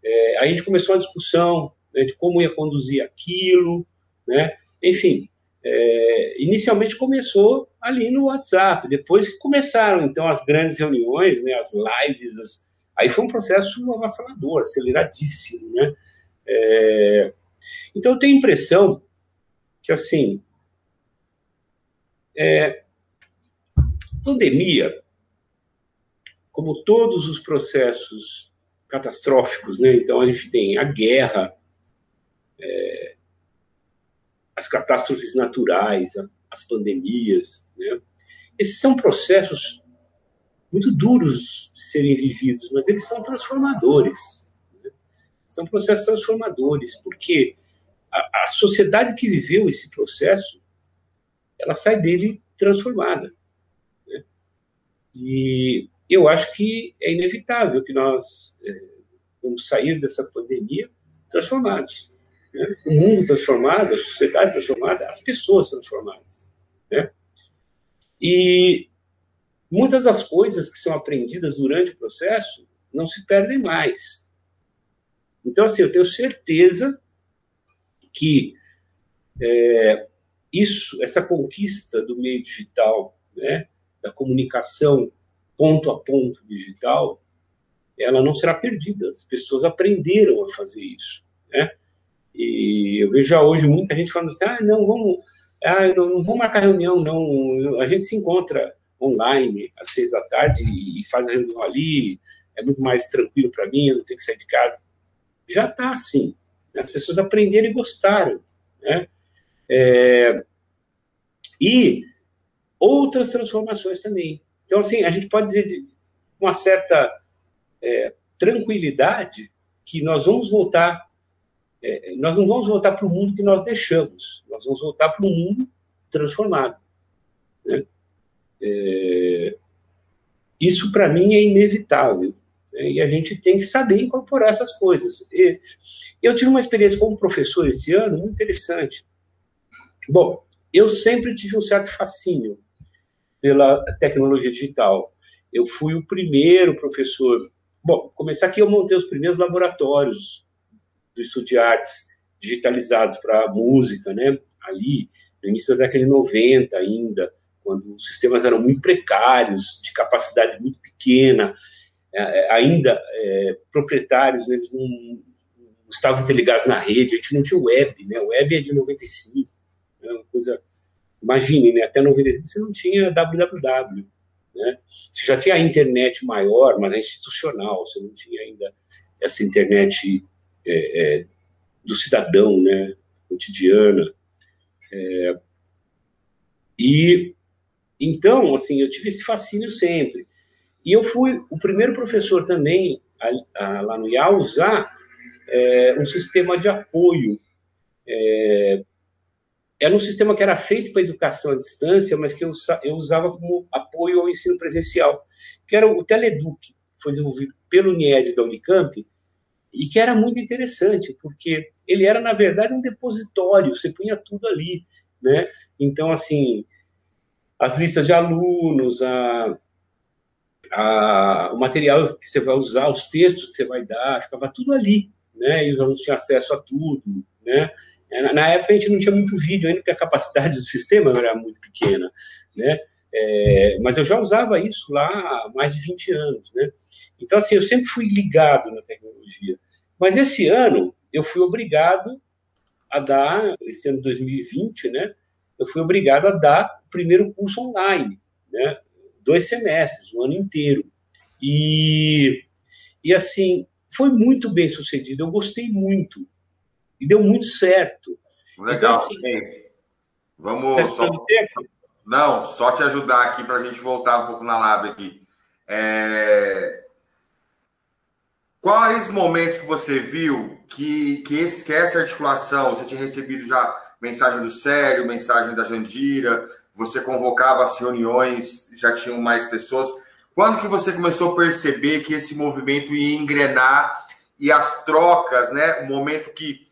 é, a gente começou a discussão né, de como ia conduzir aquilo, né? enfim, é, inicialmente começou ali no WhatsApp, depois que começaram então as grandes reuniões, né, as lives, as, aí foi um processo avassalador, aceleradíssimo, né? É, então eu tenho a impressão que assim é, pandemia, como todos os processos catastróficos, né? Então a gente tem a guerra, é, as catástrofes naturais, as pandemias, né? Esses são processos muito duros de serem vividos, mas eles são transformadores. Né? São processos transformadores, porque a, a sociedade que viveu esse processo ela sai dele transformada. Né? E eu acho que é inevitável que nós é, vamos sair dessa pandemia transformados. Né? O mundo transformado, a sociedade transformada, as pessoas transformadas. Né? E muitas das coisas que são aprendidas durante o processo não se perdem mais. Então, assim, eu tenho certeza que é, isso, essa conquista do meio digital, né, da comunicação ponto a ponto digital, ela não será perdida. As pessoas aprenderam a fazer isso, né? E eu vejo já hoje muita gente falando assim, ah, não, vamos, ah, não, não vamos marcar reunião, não, a gente se encontra online às seis da tarde e faz a reunião ali, é muito mais tranquilo para mim, eu não tenho que sair de casa. Já está assim. Né? As pessoas aprenderam e gostaram, né? É, e outras transformações também. Então, assim, a gente pode dizer de uma certa é, tranquilidade que nós vamos voltar, é, nós não vamos voltar para o mundo que nós deixamos, nós vamos voltar para um mundo transformado. Né? É, isso, para mim, é inevitável. Né? E a gente tem que saber incorporar essas coisas. E eu tive uma experiência como professor esse ano muito interessante. Bom, eu sempre tive um certo fascínio pela tecnologia digital. Eu fui o primeiro professor. Bom, começar aqui, eu montei os primeiros laboratórios do estudo de artes digitalizados para música, né? Ali, no início da década de 90 ainda, quando os sistemas eram muito precários, de capacidade muito pequena, é, ainda é, proprietários, né, eles não, não estavam interligados na rede, a gente não tinha web, né? O web é de 95 é uma coisa. Imagine, né? Até 95 você não tinha www. Né? Você já tinha a internet maior, mas institucional, você não tinha ainda essa internet é, é, do cidadão, né? cotidiana. É, e então, assim, eu tive esse fascínio sempre. E eu fui o primeiro professor também a, a, lá no IA a usar é, um sistema de apoio é, era um sistema que era feito para educação à distância, mas que eu, eu usava como apoio ao ensino presencial, que era o Teleduc, foi desenvolvido pelo NIED da Unicamp, e que era muito interessante, porque ele era, na verdade, um depositório, você punha tudo ali, né? Então, assim, as listas de alunos, a, a, o material que você vai usar, os textos que você vai dar, ficava tudo ali, né? E os alunos tinham acesso a tudo, né? É, na época a gente não tinha muito vídeo ainda, porque a capacidade do sistema era muito pequena, né? É, mas eu já usava isso lá há mais de 20 anos, né? Então, assim, eu sempre fui ligado na tecnologia. Mas esse ano eu fui obrigado a dar, esse ano 2020, né? eu fui obrigado a dar o primeiro curso online, né? Dois semestres, um ano inteiro. E, e assim, foi muito bem sucedido, eu gostei muito. E deu muito certo. Legal. Então, assim, Vamos só... Não, só te ajudar aqui para a gente voltar um pouco na lab aqui. É... Quais momentos que você viu que, que, esse, que essa articulação, você tinha recebido já mensagem do Sério, mensagem da Jandira, você convocava as reuniões, já tinham mais pessoas. Quando que você começou a perceber que esse movimento ia engrenar e as trocas, né? O momento que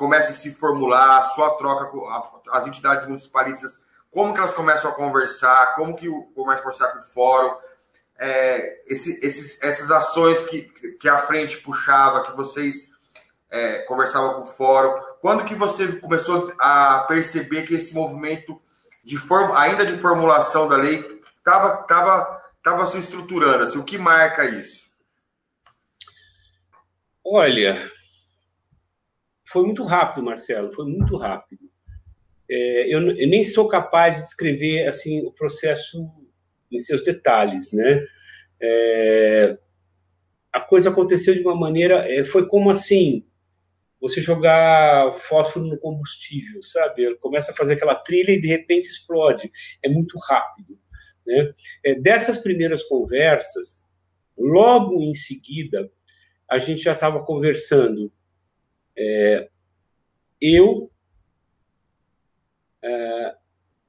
começa a se formular, a sua troca com as entidades municipalistas, como que elas começam a conversar, como que o a conversar com o fórum, é, esse, esses, essas ações que, que a frente puxava, que vocês é, conversavam com o fórum, quando que você começou a perceber que esse movimento de form, ainda de formulação da lei estava tava, tava se estruturando? Assim, o que marca isso? Olha, foi muito rápido, Marcelo, foi muito rápido. É, eu, eu, nem sou capaz de descrever assim o processo em seus detalhes, né? É, a coisa aconteceu de uma maneira, é, foi como assim, você jogar fósforo no combustível, sabe? Ele começa a fazer aquela trilha e de repente explode. É muito rápido. Né? É, dessas primeiras conversas, logo em seguida, a gente já estava conversando é, eu, é,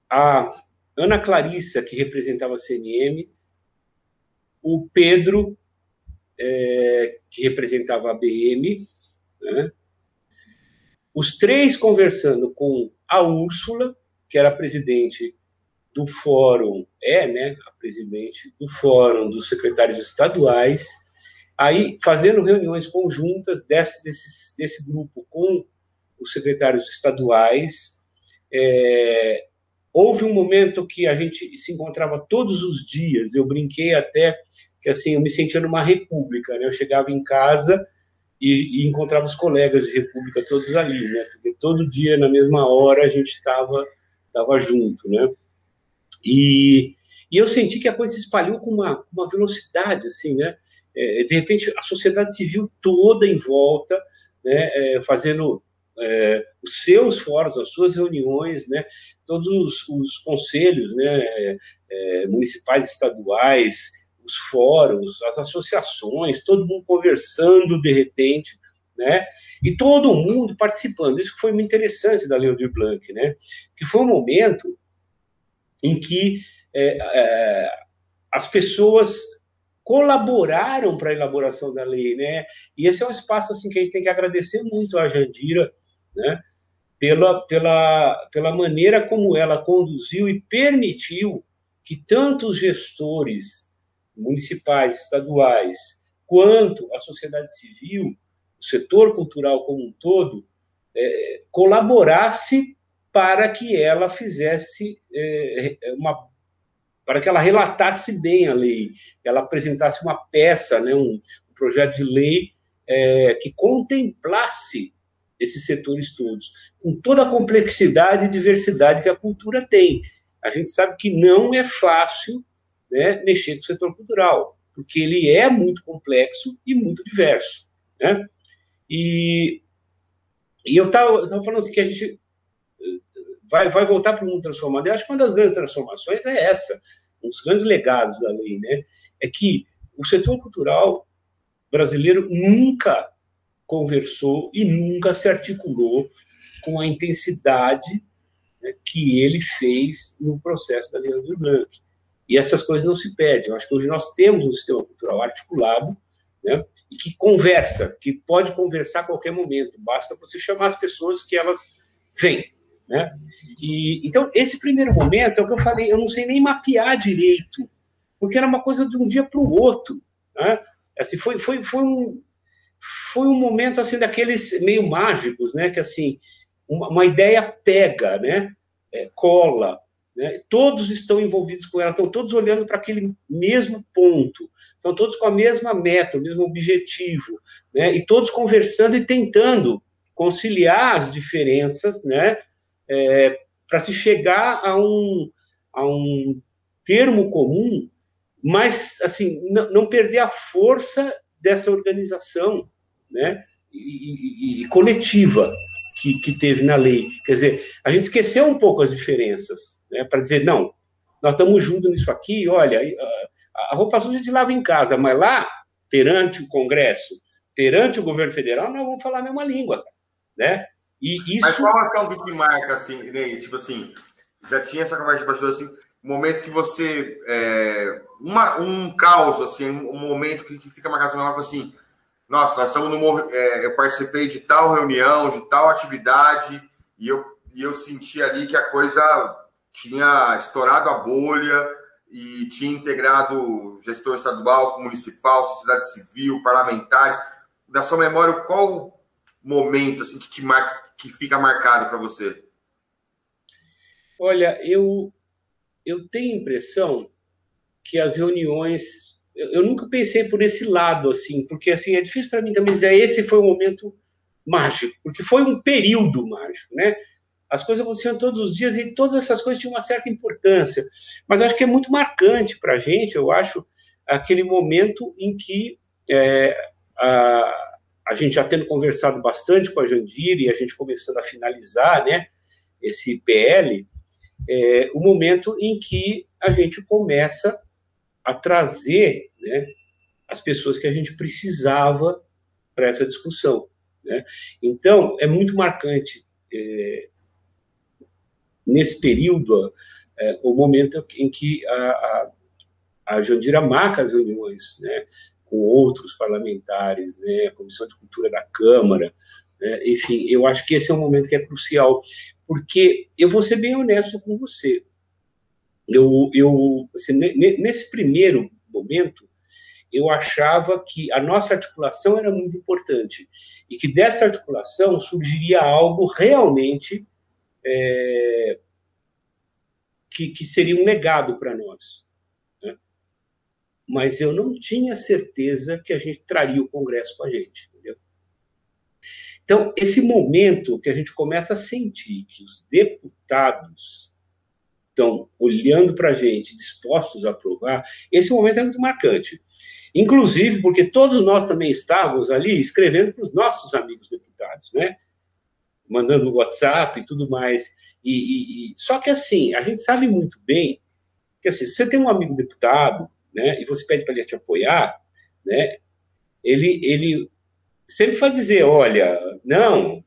a Ana Clarissa, que representava a CNM, o Pedro, é, que representava a BM, né? os três conversando com a Úrsula, que era a presidente do fórum, é, né, a presidente do fórum dos secretários estaduais, Aí, fazendo reuniões conjuntas desse, desse, desse grupo com os secretários estaduais, é, houve um momento que a gente se encontrava todos os dias. Eu brinquei até que assim eu me sentia numa república. Né? Eu chegava em casa e, e, encontrava os colegas de república todos ali, né? Porque todo dia na mesma hora a gente estava tava junto, né? E, e eu senti que a coisa se espalhou com uma, uma velocidade assim, né? É, de repente, a sociedade civil toda em volta, né, é, fazendo é, os seus fóruns, as suas reuniões, né, todos os, os conselhos né, é, municipais, estaduais, os fóruns, as associações, todo mundo conversando de repente, né, e todo mundo participando. Isso foi muito interessante da Lei Aldir Blanc, né, que foi um momento em que é, é, as pessoas colaboraram para a elaboração da lei, né? E esse é um espaço assim que a gente tem que agradecer muito à Jandira, né? Pela, pela, pela maneira como ela conduziu e permitiu que tanto os gestores municipais, estaduais, quanto a sociedade civil, o setor cultural como um todo, é, colaborasse para que ela fizesse é, uma para que ela relatasse bem a lei, ela apresentasse uma peça, né, um, um projeto de lei é, que contemplasse esses setores todos, com toda a complexidade e diversidade que a cultura tem. A gente sabe que não é fácil né, mexer com o setor cultural, porque ele é muito complexo e muito diverso. Né? E, e eu estava falando assim que a gente vai, vai voltar para o mundo transformado. Eu acho que uma das grandes transformações é essa um dos grandes legados da lei, né, é que o setor cultural brasileiro nunca conversou e nunca se articulou com a intensidade né, que ele fez no processo da Lei Aldir Blanc. E essas coisas não se perdem. Eu acho que hoje nós temos um sistema cultural articulado né, e que conversa, que pode conversar a qualquer momento. Basta você chamar as pessoas que elas vêm. Né? E, então, esse primeiro momento é o que eu falei, eu não sei nem mapear direito, porque era uma coisa de um dia para o outro. Né? Assim, foi, foi, foi, um, foi um momento assim daqueles meio mágicos, né? que assim, uma, uma ideia pega, né? É, cola, né? todos estão envolvidos com ela, estão todos olhando para aquele mesmo ponto, estão todos com a mesma meta, o mesmo objetivo, né? e todos conversando e tentando conciliar as diferenças, né? É, para se chegar a um, a um termo comum, mas assim não, perder a força dessa organização, né? E, e, e coletiva que, que, teve na lei. Quer dizer, a gente esqueceu um pouco as diferenças, né? Para dizer não, nós estamos juntos nisso aqui. Olha, a, a roupa suja de lava em casa, mas lá perante o Congresso, perante o governo federal, nós vamos falar a mesma língua, né? E isso... Mas qual ação que te marca, assim, né? tipo assim, já tinha essa conversa de bastidor, assim, momento que você, é, uma, um caos, assim, um momento que, que fica marcado, assim, nossa, nós estamos no, é, eu participei de tal reunião, de tal atividade, e eu, e eu senti ali que a coisa tinha estourado a bolha, e tinha integrado gestor estadual, municipal, sociedade civil, parlamentares. Da sua memória, qual momento assim que te marca, que fica marcado para você? Olha, eu eu tenho a impressão que as reuniões eu, eu nunca pensei por esse lado assim, porque assim é difícil para mim também dizer esse foi o momento mágico, porque foi um período mágico, né? As coisas aconteciam todos os dias e todas essas coisas tinham uma certa importância. Mas acho que é muito marcante para a gente, eu acho, aquele momento em que é, a, a gente já tendo conversado bastante com a Jandira e a gente começando a finalizar né, esse PL, é, o momento em que a gente começa a trazer né, as pessoas que a gente precisava para essa discussão. Né? Então, é muito marcante é, nesse período, é, o momento em que a, a, a Jandira marca as reuniões, né, com outros parlamentares, né, a Comissão de Cultura da Câmara, né, enfim, eu acho que esse é um momento que é crucial, porque eu vou ser bem honesto com você, eu, eu assim, nesse primeiro momento, eu achava que a nossa articulação era muito importante e que dessa articulação surgiria algo realmente é, que, que, seria um legado para nós. Mas eu não tinha certeza que a gente traria o Congresso com a gente. Entendeu? Então, esse momento que a gente começa a sentir que os deputados estão olhando para a gente, dispostos a aprovar, esse momento é muito marcante. Inclusive porque todos nós também estávamos ali escrevendo para os nossos amigos deputados, né? mandando WhatsApp e tudo mais. E, e, e, só que assim, a gente sabe muito bem que assim, se você tem um amigo deputado, né, e você pede para ele te apoiar, né, ele, ele sempre vai dizer, olha, não,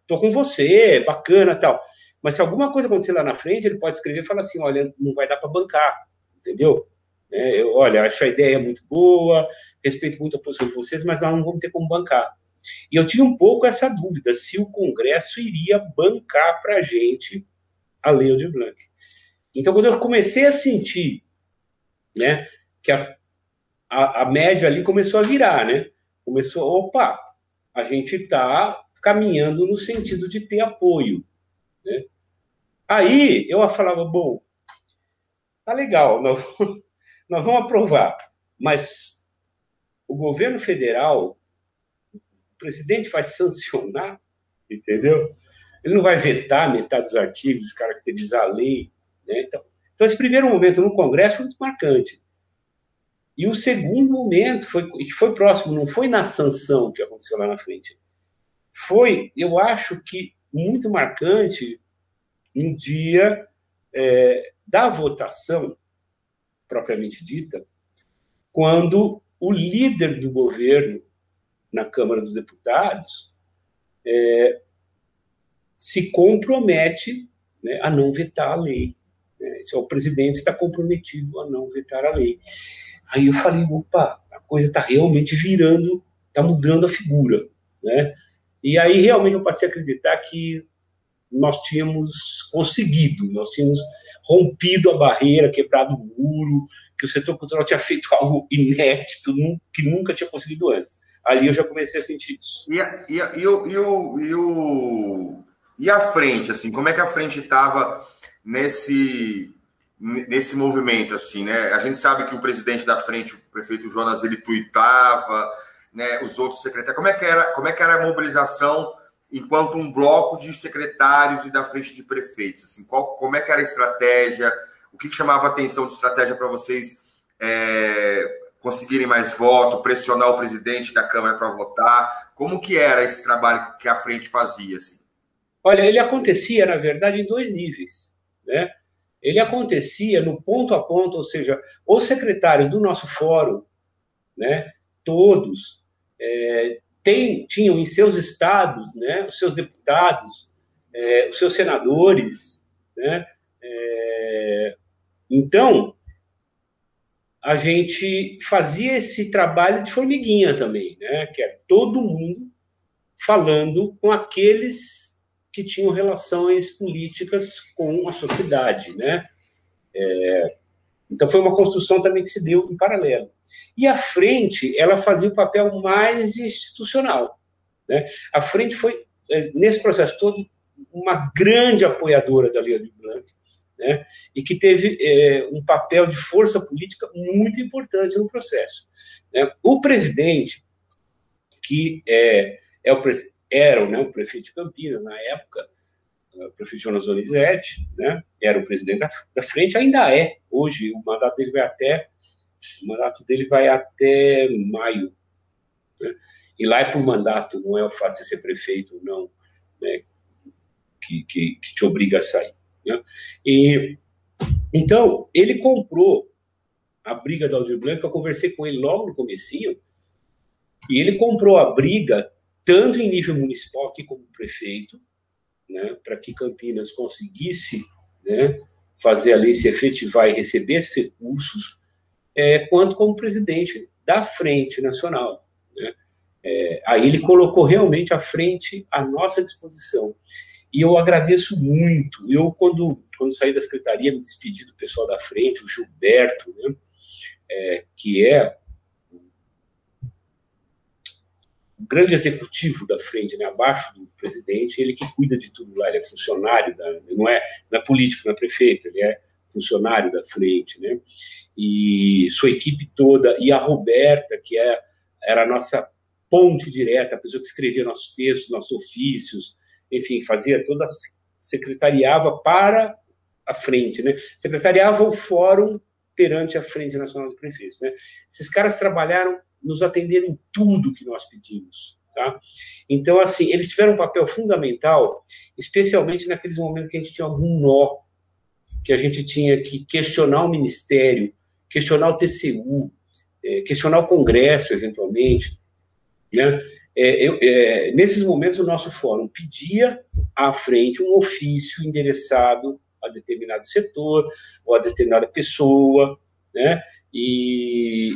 estou com você, bacana, tal. Mas se alguma coisa acontecer lá na frente, ele pode escrever e falar assim, olha, não vai dar para bancar, entendeu? É, eu, olha, acho a ideia muito boa, respeito muito a posição de vocês, mas nós não vamos ter como bancar. E eu tinha um pouco essa dúvida se o Congresso iria bancar para a gente a Lei Aldir Blanc. Então, quando eu comecei a sentir né, que a, a, a média ali começou a virar, né? Começou, opa, a gente está caminhando no sentido de ter apoio. Né? Aí eu falava, bom, tá legal, nós, nós vamos aprovar, mas o governo federal presidente vai sancionar, entendeu? Ele não vai vetar metade dos artigos, descaracterizar a lei. Né? Então, então, esse primeiro momento no Congresso foi muito marcante. E o segundo momento, foi, que foi próximo, não foi na sanção que aconteceu lá na frente. Foi, eu acho que, muito marcante um dia é, da votação, propriamente dita, quando o líder do governo na Câmara dos Deputados, é, se compromete né, a não vetar a lei. Né? O presidente está comprometido a não vetar a lei. Aí eu falei, opa, a coisa está realmente virando, está mudando a figura. Né? E aí realmente eu passei a acreditar que nós tínhamos conseguido, nós tínhamos rompido a barreira, quebrado o muro, que o setor cultural tinha feito algo inédito, que nunca tinha conseguido antes ali eu já comecei a sentir isso. E, a, e, a, e, o, e, o, e, o, e a frente, assim, como é que a frente estava nesse, nesse movimento, assim, né? A gente sabe que o presidente da frente, o prefeito Jonas, ele tuitava, né? Os outros secretários, como é que era, como é que era a mobilização enquanto um bloco de secretários e da frente de prefeitos? Assim, qual, como é que era a estratégia? O que, que chamava atenção de estratégia para vocês é, conseguirem mais voto, pressionar o presidente da Câmara para votar? Como que era esse trabalho que a frente fazia? Assim? Olha, ele acontecia, na verdade, em dois níveis. Né? Ele acontecia no ponto a ponto, ou seja, os secretários do nosso fórum, né, todos, é, tem, tinham em seus estados né, os seus deputados, é, os seus senadores. Né, é, então, a gente fazia esse trabalho de formiguinha também, né? Que é todo mundo falando com aqueles que tinham relações políticas com a sociedade, né? É, então foi uma construção também que se deu em paralelo. E a frente, ela fazia o papel mais institucional. Né? A frente foi, é, nesse processo todo, uma grande apoiadora da Lei de Blanc, né, e que teve é, um papel de força política muito importante no processo. Né. O presidente, que é, é o, era né, o prefeito de Campinas na época, o prefeito Jonas Donizete, né, era o presidente da, frente, ainda é, hoje, o mandato dele vai até, o mandato dele vai até maio, né, e lá é por mandato, não é o fato de ser prefeito, não, né, que, que, que te obriga a sair. Né? E, então, ele comprou a briga da Aldir Blanc, eu conversei com ele logo no comecinho, e ele comprou a briga tanto em nível municipal aqui como prefeito, né, para que Campinas conseguisse né, fazer a lei se efetivar e receber esses recursos, é, quanto como presidente da Frente Nacional. Né. É, aí ele colocou realmente a frente à nossa disposição. E eu agradeço muito. Eu, quando, quando saí da secretaria, me despedi do pessoal da frente, o Gilberto, né, é, que é o grande executivo da frente, né, abaixo do presidente, ele que cuida de tudo lá, ele é funcionário, da, não, é, não é político, não é prefeito, ele é funcionário da frente, né, e sua equipe toda, e a Roberta, que é, era a nossa ponte direta, a pessoa que escrevia nossos textos, nossos ofícios, enfim, fazia toda, secretariava para a frente, né? Secretariava o fórum perante a Frente Nacional de Prefeitos, né? Esses caras trabalharam, nos atenderam em tudo que nós pedimos, tá? Então, assim, eles tiveram um papel fundamental, especialmente naqueles momentos que a gente tinha algum nó, que a gente tinha que questionar o Ministério, questionar o TCU, é, questionar o Congresso, eventualmente, né? É, eu, é, nesses momentos, o nosso fórum pedia à frente um ofício endereçado a determinado setor ou a determinada pessoa, né? E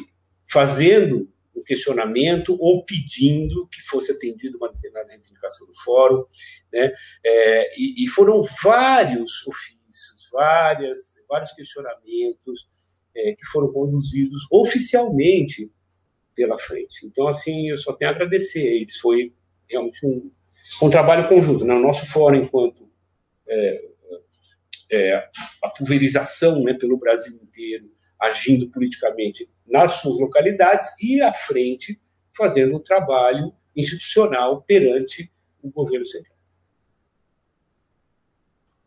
fazendo um questionamento ou pedindo que fosse atendida uma determinada reivindicação do fórum, né? É, e, e, foram vários ofícios, várias, vários questionamentos é, que foram conduzidos oficialmente pela frente. Então, assim, eu só tenho a agradecer a eles. Foi realmente um, um trabalho conjunto. Né? O nosso fórum, enquanto é, é, a pulverização né, pelo Brasil inteiro, agindo politicamente nas suas localidades, e à frente fazendo um trabalho institucional perante o governo central.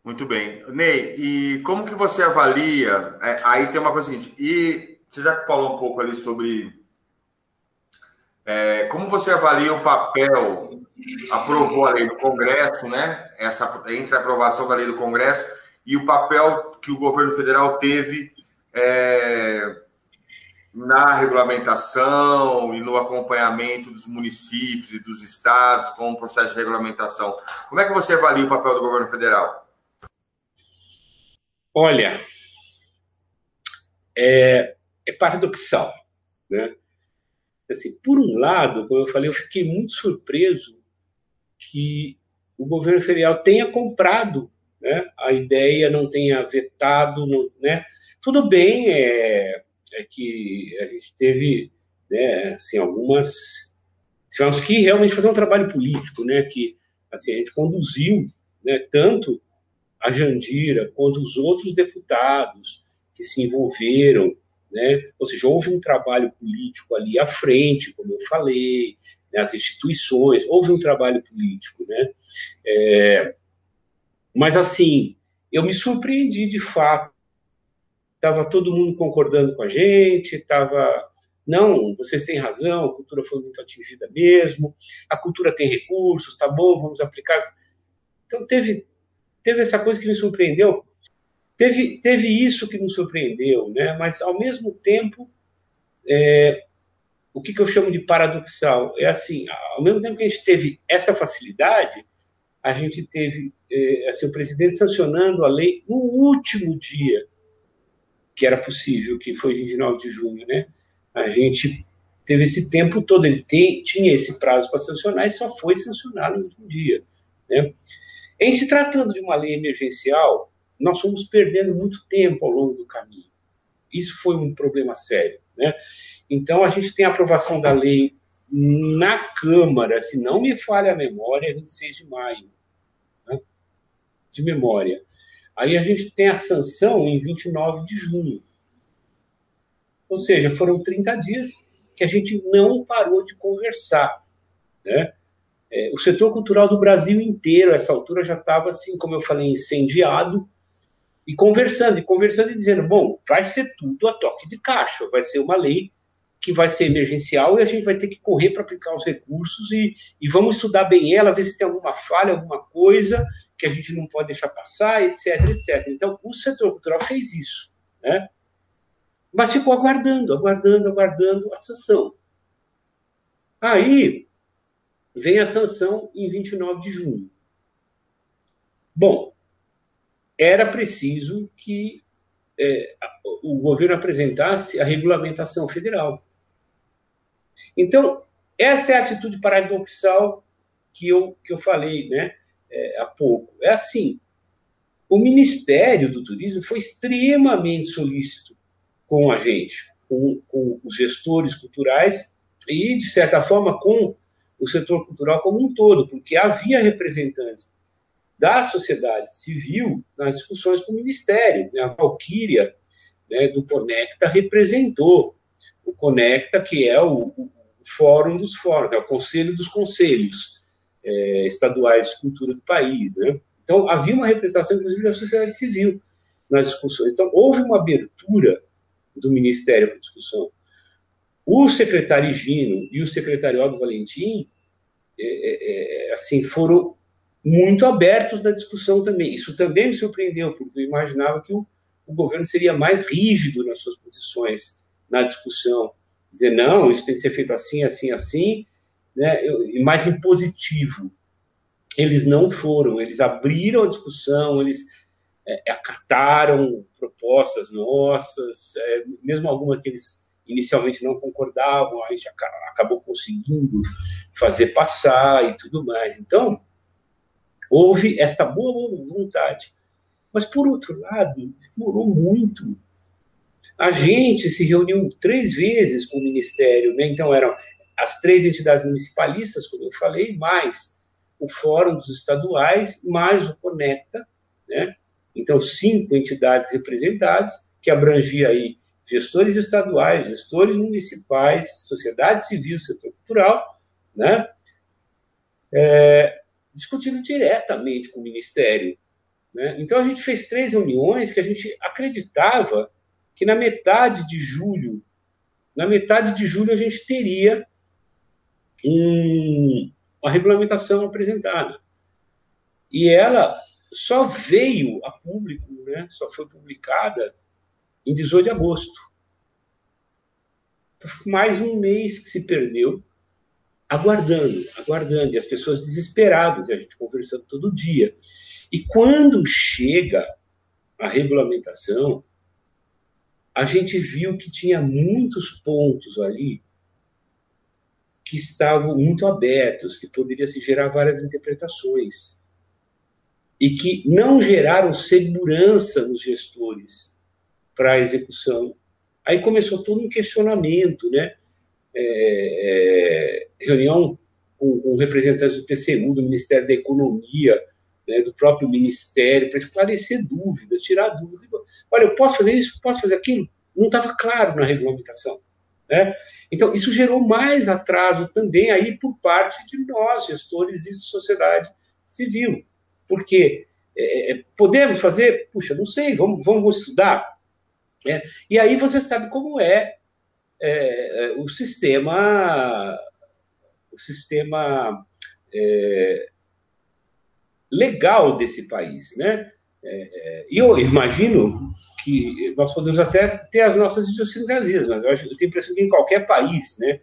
Muito bem. Ney, e como que você avalia? É, aí tem uma coisa seguinte, e você já falou um pouco ali sobre é, como você avalia o papel, aprovou a lei do Congresso, né? Essa, entre a aprovação da lei do Congresso e o papel que o governo federal teve é, na regulamentação e no acompanhamento dos municípios e dos estados com o processo de regulamentação. Como é que você avalia o papel do governo federal? Olha, é, é paradoxal, né? Assim, por um lado, como eu falei, eu fiquei muito surpreso que o governo federal tenha comprado né, a ideia, não tenha vetado, não, né? Tudo bem, é, é que a gente teve, né, assim, algumas tivemos que realmente fazer um trabalho político, né, que assim a gente conduziu, né, tanto a Jandira quanto os outros deputados que se envolveram né? Ou seja, houve um trabalho político ali à frente, como eu falei, né, as instituições, houve um trabalho político, né? É, mas assim, eu me surpreendi de fato. Estava todo mundo concordando com a gente, estava não, vocês têm razão, a cultura foi muito atingida mesmo, a cultura tem recursos, tá bom, vamos aplicar. Então teve teve essa coisa que me surpreendeu. Teve, teve isso que nos surpreendeu, né? mas ao mesmo tempo, é, o que, que eu chamo de paradoxal? É assim, ao mesmo tempo que a gente teve essa facilidade, a gente teve é, assim, o presidente sancionando a lei no último dia que era possível, que foi 29 de junho, né? A gente teve esse tempo todo, ele tem, tinha esse prazo para sancionar e só foi sancionado no último dia, né? Em se tratando de uma lei emergencial, nós fomos perdendo muito tempo ao longo do caminho. Isso foi um problema sério. Né? Então, a gente tem a aprovação da lei na Câmara, se não me falha a memória, 26 de maio, né? de memória. Aí a gente tem a sanção em 29 de junho. Ou seja, foram 30 dias que a gente não parou de conversar. Né? É, o setor cultural do Brasil inteiro, a essa altura, já estava, assim, como eu falei, incendiado, e conversando, e conversando e dizendo: bom, vai ser tudo a toque de caixa, vai ser uma lei que vai ser emergencial e a gente vai ter que correr para aplicar os recursos e, e vamos estudar bem ela, ver se tem alguma falha, alguma coisa que a gente não pode deixar passar, etc, etc. Então, o setor cultural fez isso, né? Mas ficou aguardando, aguardando, aguardando a sanção. Aí, vem a sanção em 29 de junho. Bom, era preciso que é, o governo apresentasse a regulamentação federal. Então, essa é a atitude paradoxal que eu, que eu falei né, é, há pouco. É assim: o Ministério do Turismo foi extremamente solícito com a gente, com, com os gestores culturais e, de certa forma, com o setor cultural como um todo, porque havia representantes da sociedade civil nas discussões com o Ministério. A Valquíria, né, do Conecta, representou o Conecta, que é o, o fórum dos fóruns, é o conselho dos conselhos é, estaduais de cultura do país. Né? Então, havia uma representação, inclusive, da sociedade civil nas discussões. Então, houve uma abertura do Ministério para discussão. O secretário Gino e o secretário Aldo Valentim é, é, é, assim, foram muito abertos na discussão também. Isso também me surpreendeu, porque eu imaginava que o, o governo seria mais rígido nas suas posições na discussão. Dizer, não, isso tem que ser feito assim, assim, assim, né, e mais impositivo. Eles não foram, eles abriram a discussão, eles é, acataram propostas nossas, é, mesmo algumas que eles inicialmente não concordavam, a gente acabou conseguindo fazer passar e tudo mais. Então, houve esta boa vontade. Mas, por outro lado, demorou muito. A gente se reuniu três vezes com o Ministério, né? então eram as três entidades municipalistas, como eu falei, mais o Fórum dos Estaduais, mais o Conecta, né? então cinco entidades representadas, que abrangia aí gestores estaduais, gestores municipais, sociedade civil, setor cultural, né? É, discutindo diretamente com o Ministério. Né? Então, a gente fez três reuniões que a gente acreditava que na metade de julho, na metade de julho, a gente teria um, uma regulamentação apresentada. E ela só veio a público, né? só foi publicada em 18 de agosto. Mais um mês que se perdeu aguardando, aguardando, e as pessoas desesperadas, e a gente conversando todo dia. E quando chega a regulamentação, a gente viu que tinha muitos pontos ali que estavam muito abertos, que poderia se gerar várias interpretações e que não geraram segurança nos gestores para a execução. Aí começou todo um questionamento, né? É, é, reunião com, com, representantes do TCU, do Ministério da Economia, né, do próprio Ministério, para esclarecer dúvidas, tirar dúvidas. Olha, eu posso fazer isso, posso fazer aquilo? Não estava claro na regulamentação. Né? Então, isso gerou mais atraso também aí por parte de nós, gestores e sociedade civil. Porque é, é, podemos fazer? Puxa, não sei, vamos, vamos estudar. É, e aí você sabe como é, é, é o sistema, o sistema é, legal desse país, né? E eu imagino que nós podemos até ter as nossas idiosincrasias, mas eu, acho, eu tenho a impressão que em qualquer país, né,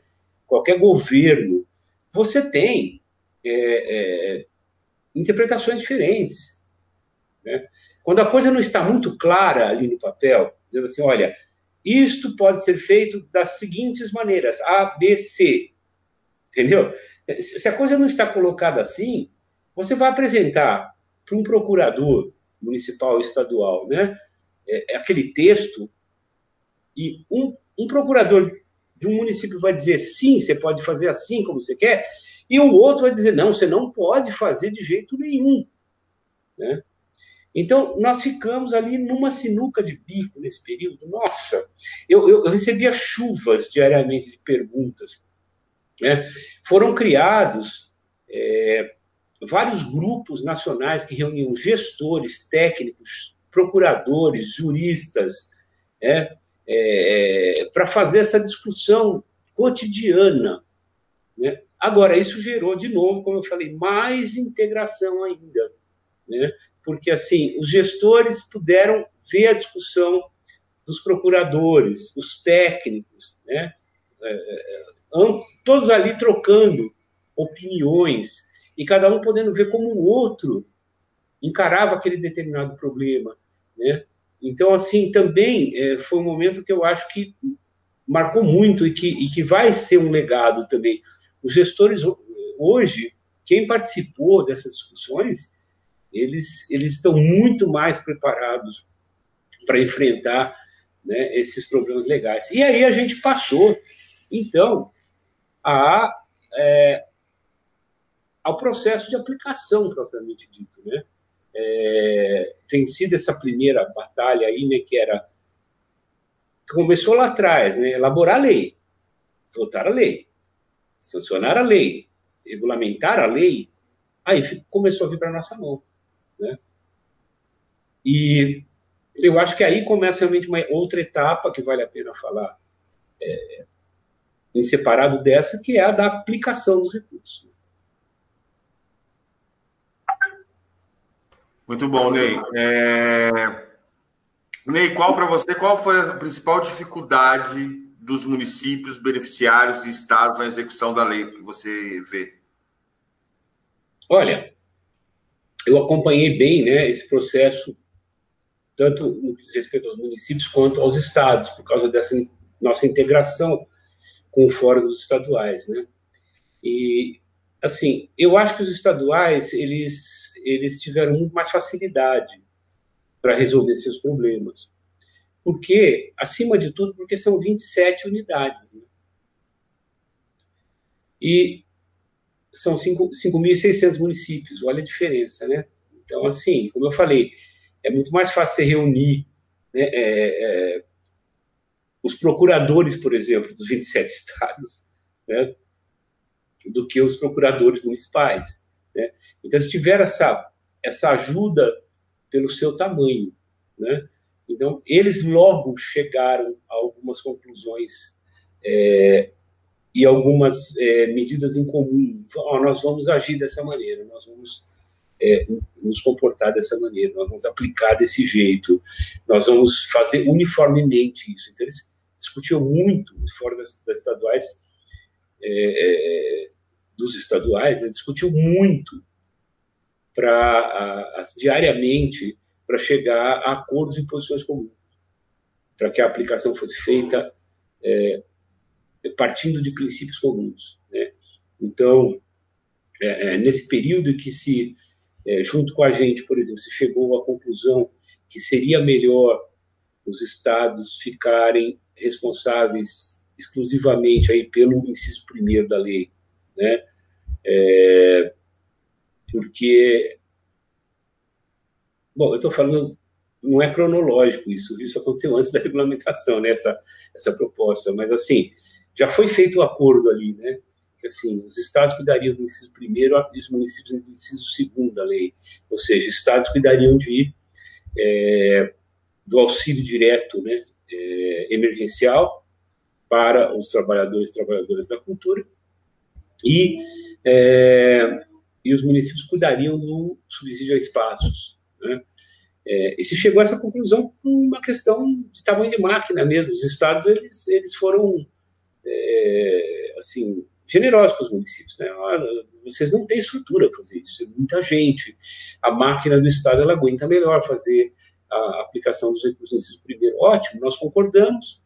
qualquer governo, você tem é, é, interpretações diferentes. Né? Quando a coisa não está muito clara ali no papel, dizendo assim, olha, isto pode ser feito das seguintes maneiras, A, B, C, entendeu? Se a coisa não está colocada assim, você vai apresentar para um procurador municipal ou estadual, né, é, é aquele texto e um, um procurador de um município vai dizer sim, você pode fazer assim como você quer, e o outro vai dizer não, você não pode fazer de jeito nenhum. Né? Então, nós ficamos ali numa sinuca de bico nesse período. Nossa, eu, eu, eu recebia chuvas diariamente de perguntas. Né? Foram criados é, vários grupos nacionais que reuniam gestores, técnicos, procuradores, juristas, é, é, para fazer essa discussão cotidiana. Né? Agora, isso gerou, de novo, como eu falei, mais integração ainda. Né? porque assim os gestores puderam ver a discussão dos procuradores, os técnicos, né? É, é, todos ali trocando opiniões e cada um podendo ver como o outro encarava aquele determinado problema, né? Então assim também é, foi um momento que eu acho que marcou muito e que, e que vai ser um legado também. Os gestores hoje, quem participou dessas discussões eles, eles estão muito mais preparados para enfrentar né, esses problemas legais. E aí a gente passou, então, a, é, ao processo de aplicação propriamente dito, né? É, vencida essa primeira batalha aí, né, que era que começou lá atrás, né, elaborar a lei, votar a lei, sancionar a lei, regulamentar a lei, aí começou a vir para nossa mão. Né? E eu acho que aí começa realmente uma outra etapa que vale a pena falar é, em separado dessa, que é a da aplicação dos recursos. Muito bom, Ney. É... Ney, qual para você, qual foi a principal dificuldade dos municípios, beneficiários e estados na execução da lei que você vê? Olha, eu acompanhei bem né, esse processo, tanto no que diz respeito aos municípios quanto aos estados, por causa dessa nossa integração com o Fórum dos Estaduais. Né? E, assim, eu acho que os estaduais eles, eles tiveram muito mais facilidade para resolver seus problemas. Porque, acima de tudo, porque são 27 unidades. Né? E são 5.600 municípios, olha a diferença, né? Então, assim, como eu falei, é muito mais fácil reunir né, é, é, os procuradores, por exemplo, dos 27 estados, né, do que os procuradores municipais. Né? Então, eles tiveram essa, essa ajuda pelo seu tamanho. Né? Então, eles logo chegaram a algumas conclusões é, e algumas é, medidas em comum. Oh, nós vamos agir dessa maneira, nós vamos é, nos comportar dessa maneira, nós vamos aplicar desse jeito, nós vamos fazer uniformemente isso. Então, eles discutiam muito fora das, das estaduais, é, é dos estaduais, né, discutiam muito para diariamente para chegar a acordos e posições comuns, para que a aplicação fosse feita é, partindo de princípios comuns. Né? Então, é, é, nesse período que se, é, junto com a gente, por exemplo, se chegou à conclusão que seria melhor os estados ficarem responsáveis exclusivamente aí pelo inciso primeiro da lei, né? É, porque, bom, eu estou falando, não é cronológico isso, isso aconteceu antes da regulamentação, né, essa, essa proposta, mas assim, já foi feito o um acordo ali, né? Que assim, os estados cuidariam do inciso primeiro e os municípios do inciso segundo da lei. Ou seja, estados cuidariam de é, do auxílio direto, né? É, emergencial para os trabalhadores e trabalhadoras da cultura e, é, e os municípios cuidariam do subsídio a espaços. Né? É, e se chegou a essa conclusão por uma questão de tamanho de máquina mesmo. Os estados eles, eles foram é, assim generosos com os municípios. Né? Vocês não têm estrutura para fazer isso, é muita gente. A máquina do estado ela aguenta melhor fazer a aplicação dos recursos primeiro. Ótimo, nós concordamos.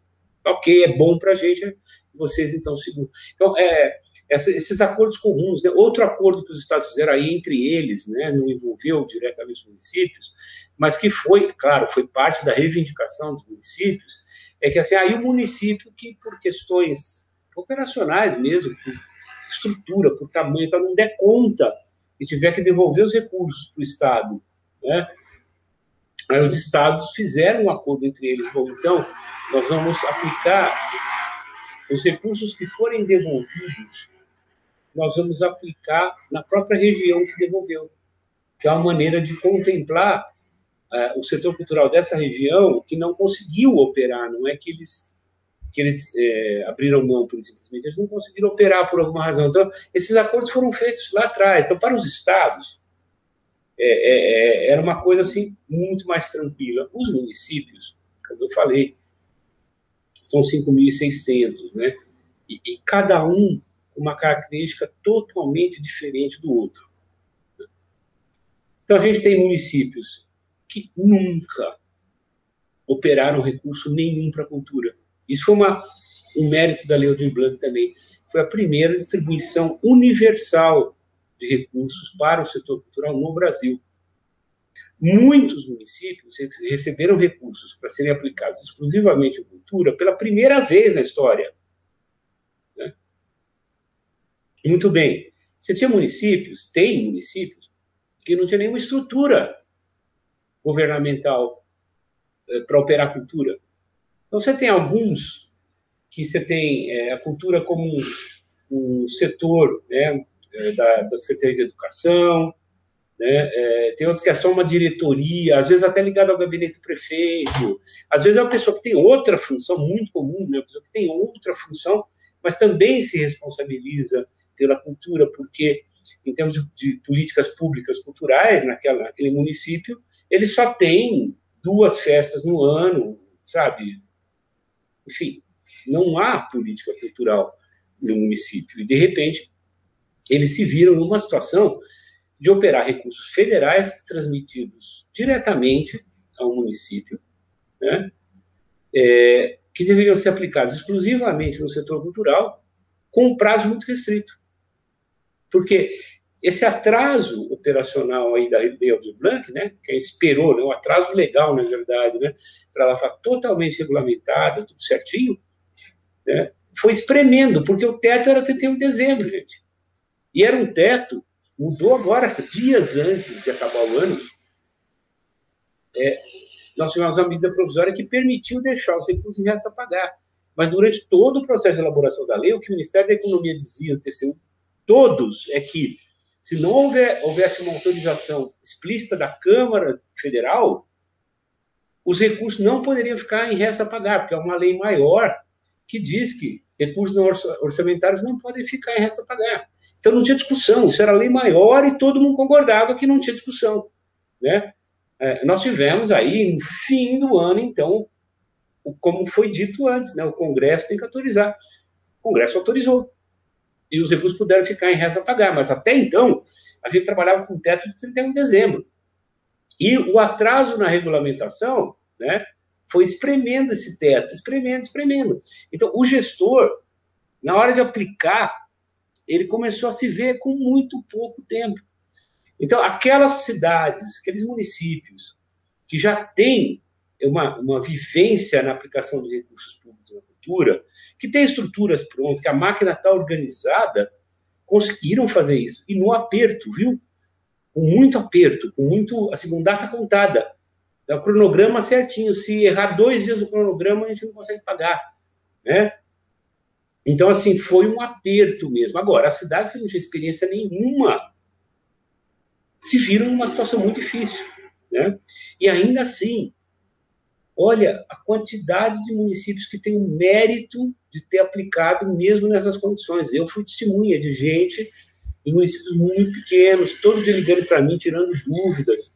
Ok, é bom para a gente. Vocês então segundo. Então é esses acordos comuns, né? outro acordo que os estados fizeram aí entre eles, né? não envolveu diretamente os municípios, mas que foi, claro, foi parte da reivindicação dos municípios, é que assim, aí o município que por questões operacionais mesmo, por estrutura, por tamanho, então não der conta e tiver que devolver os recursos para o estado, né? Aí os estados fizeram um acordo entre eles, bom, então nós vamos aplicar os recursos que forem devolvidos nós vamos aplicar na própria região que devolveu, que é uma maneira de contemplar uh, o setor cultural dessa região que não conseguiu operar, não é que eles que eles é, abriram mão, simplesmente, eles não conseguiram operar por alguma razão. Então, esses acordos foram feitos lá atrás. Então, para os estados, é, é, é era uma coisa assim muito mais tranquila. Os municípios, como eu falei, são 5.600, né? E, e cada um uma característica totalmente diferente do outro. Então, a gente tem municípios que nunca operaram recurso nenhum para a cultura. Isso foi uma, um mérito da Lei Aldir Blanc também. Foi a primeira distribuição universal de recursos para o setor cultural no Brasil. Muitos municípios receberam recursos para serem aplicados exclusivamente em cultura pela primeira vez na história. Muito bem. Você tinha municípios, tem municípios, que não tinha nenhuma estrutura governamental eh, para operar a cultura. Então, você tem alguns que você tem é, a cultura como um, um setor né, eh, da, da, Secretaria de Educação, né, é, tem outros que é só uma diretoria, às vezes até ligado ao gabinete do prefeito, às vezes é uma pessoa que tem outra função, muito comum, né, uma pessoa que tem outra função, mas também se responsabiliza pela cultura, porque em termos de, de políticas públicas culturais naquela, naquele município, ele só tem duas festas no ano, sabe? Enfim, não há política cultural no município. E, de repente, eles se viram numa situação de operar recursos federais transmitidos diretamente ao município, né? É, que deveriam ser aplicados exclusivamente no setor cultural, com um prazo muito restrito. Porque esse atraso operacional aí da Lei Aldir Blanc, né, que esperou, né, um atraso legal, na verdade, né, para ela estar totalmente regulamentada, tudo certinho, né, foi espremendo, porque o teto era 31 de dezembro, gente. E era um teto, mudou agora, dias antes de acabar o ano, é, nós tivemos uma medida provisória que permitiu deixar os recursos em resta pagar. Mas durante todo o processo de elaboração da lei, o que o Ministério da Economia dizia, o TCU todos é que, se não houver, houvesse uma autorização explícita da Câmara Federal, os recursos não poderiam ficar em resta a pagar, porque é uma lei maior que diz que recursos orçamentários não podem ficar em resta a pagar. Então não tinha discussão, isso era lei maior e todo mundo concordava que não tinha discussão. Né? É, nós tivemos aí, no fim do ano, então, como foi dito antes, né, o Congresso tem que autorizar. O Congresso autorizou e os recursos puderam ficar em resta a pagar. Mas até então, a gente trabalhava com teto de 31 de dezembro. E o atraso na regulamentação né, foi espremendo esse teto, espremendo, espremendo. Então, o gestor, na hora de aplicar, ele começou a se ver com muito pouco tempo. Então, aquelas cidades, aqueles municípios que já têm uma, uma vivência na aplicação de recursos públicos na cultura, que tem estruturas prontas, que a máquina está organizada, conseguiram fazer isso. E no aperto, viu? Com muito aperto, com muito. Assim, com data contada. O cronograma certinho. Se errar dois dias no cronograma, a gente não consegue pagar. Né? Então, assim, foi um aperto mesmo. Agora, as cidades que não tinham experiência nenhuma se viram numa situação muito difícil. Né? E ainda assim, olha a quantidade de municípios que têm o mérito de ter aplicado mesmo nessas condições. Eu fui testemunha de gente em municípios muito pequenos, todo dia ligando para mim, tirando dúvidas.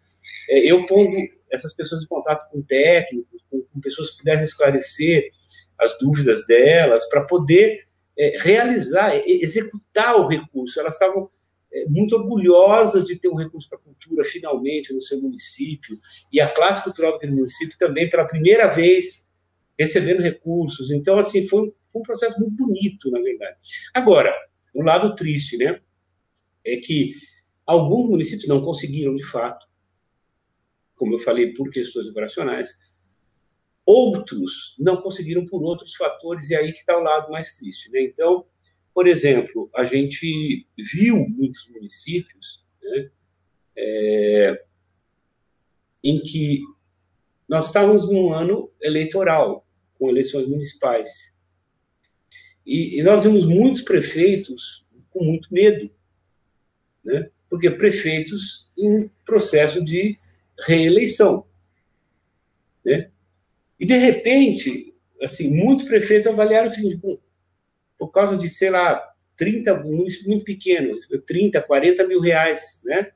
É, eu pondo essas pessoas em contato com técnicos, com pessoas que pudessem esclarecer as dúvidas delas, para poder é, realizar, executar o recurso. Elas estavam é, muito orgulhosas de ter um recurso para a cultura finalmente no seu município, e a classe cultural daquele município também, pela primeira vez, recebendo recursos. Então, assim, foi, foi um processo muito bonito, na verdade. Agora, o lado triste, né, é que alguns municípios não conseguiram, de fato, como eu falei, por questões operacionais, outros não conseguiram por outros fatores, e aí que está o lado mais triste. Né? Então, por exemplo, a gente viu muitos municípios né, é, em que nós estávamos num ano eleitoral, com eleições municipais. E, e nós vimos muitos prefeitos com muito medo, né? porque prefeitos em processo de reeleição. Né? E, de repente, assim, muitos prefeitos avaliaram o seguinte, por causa de, sei lá, 30, municípios muito pequenos, 30, 40 mil reais, né?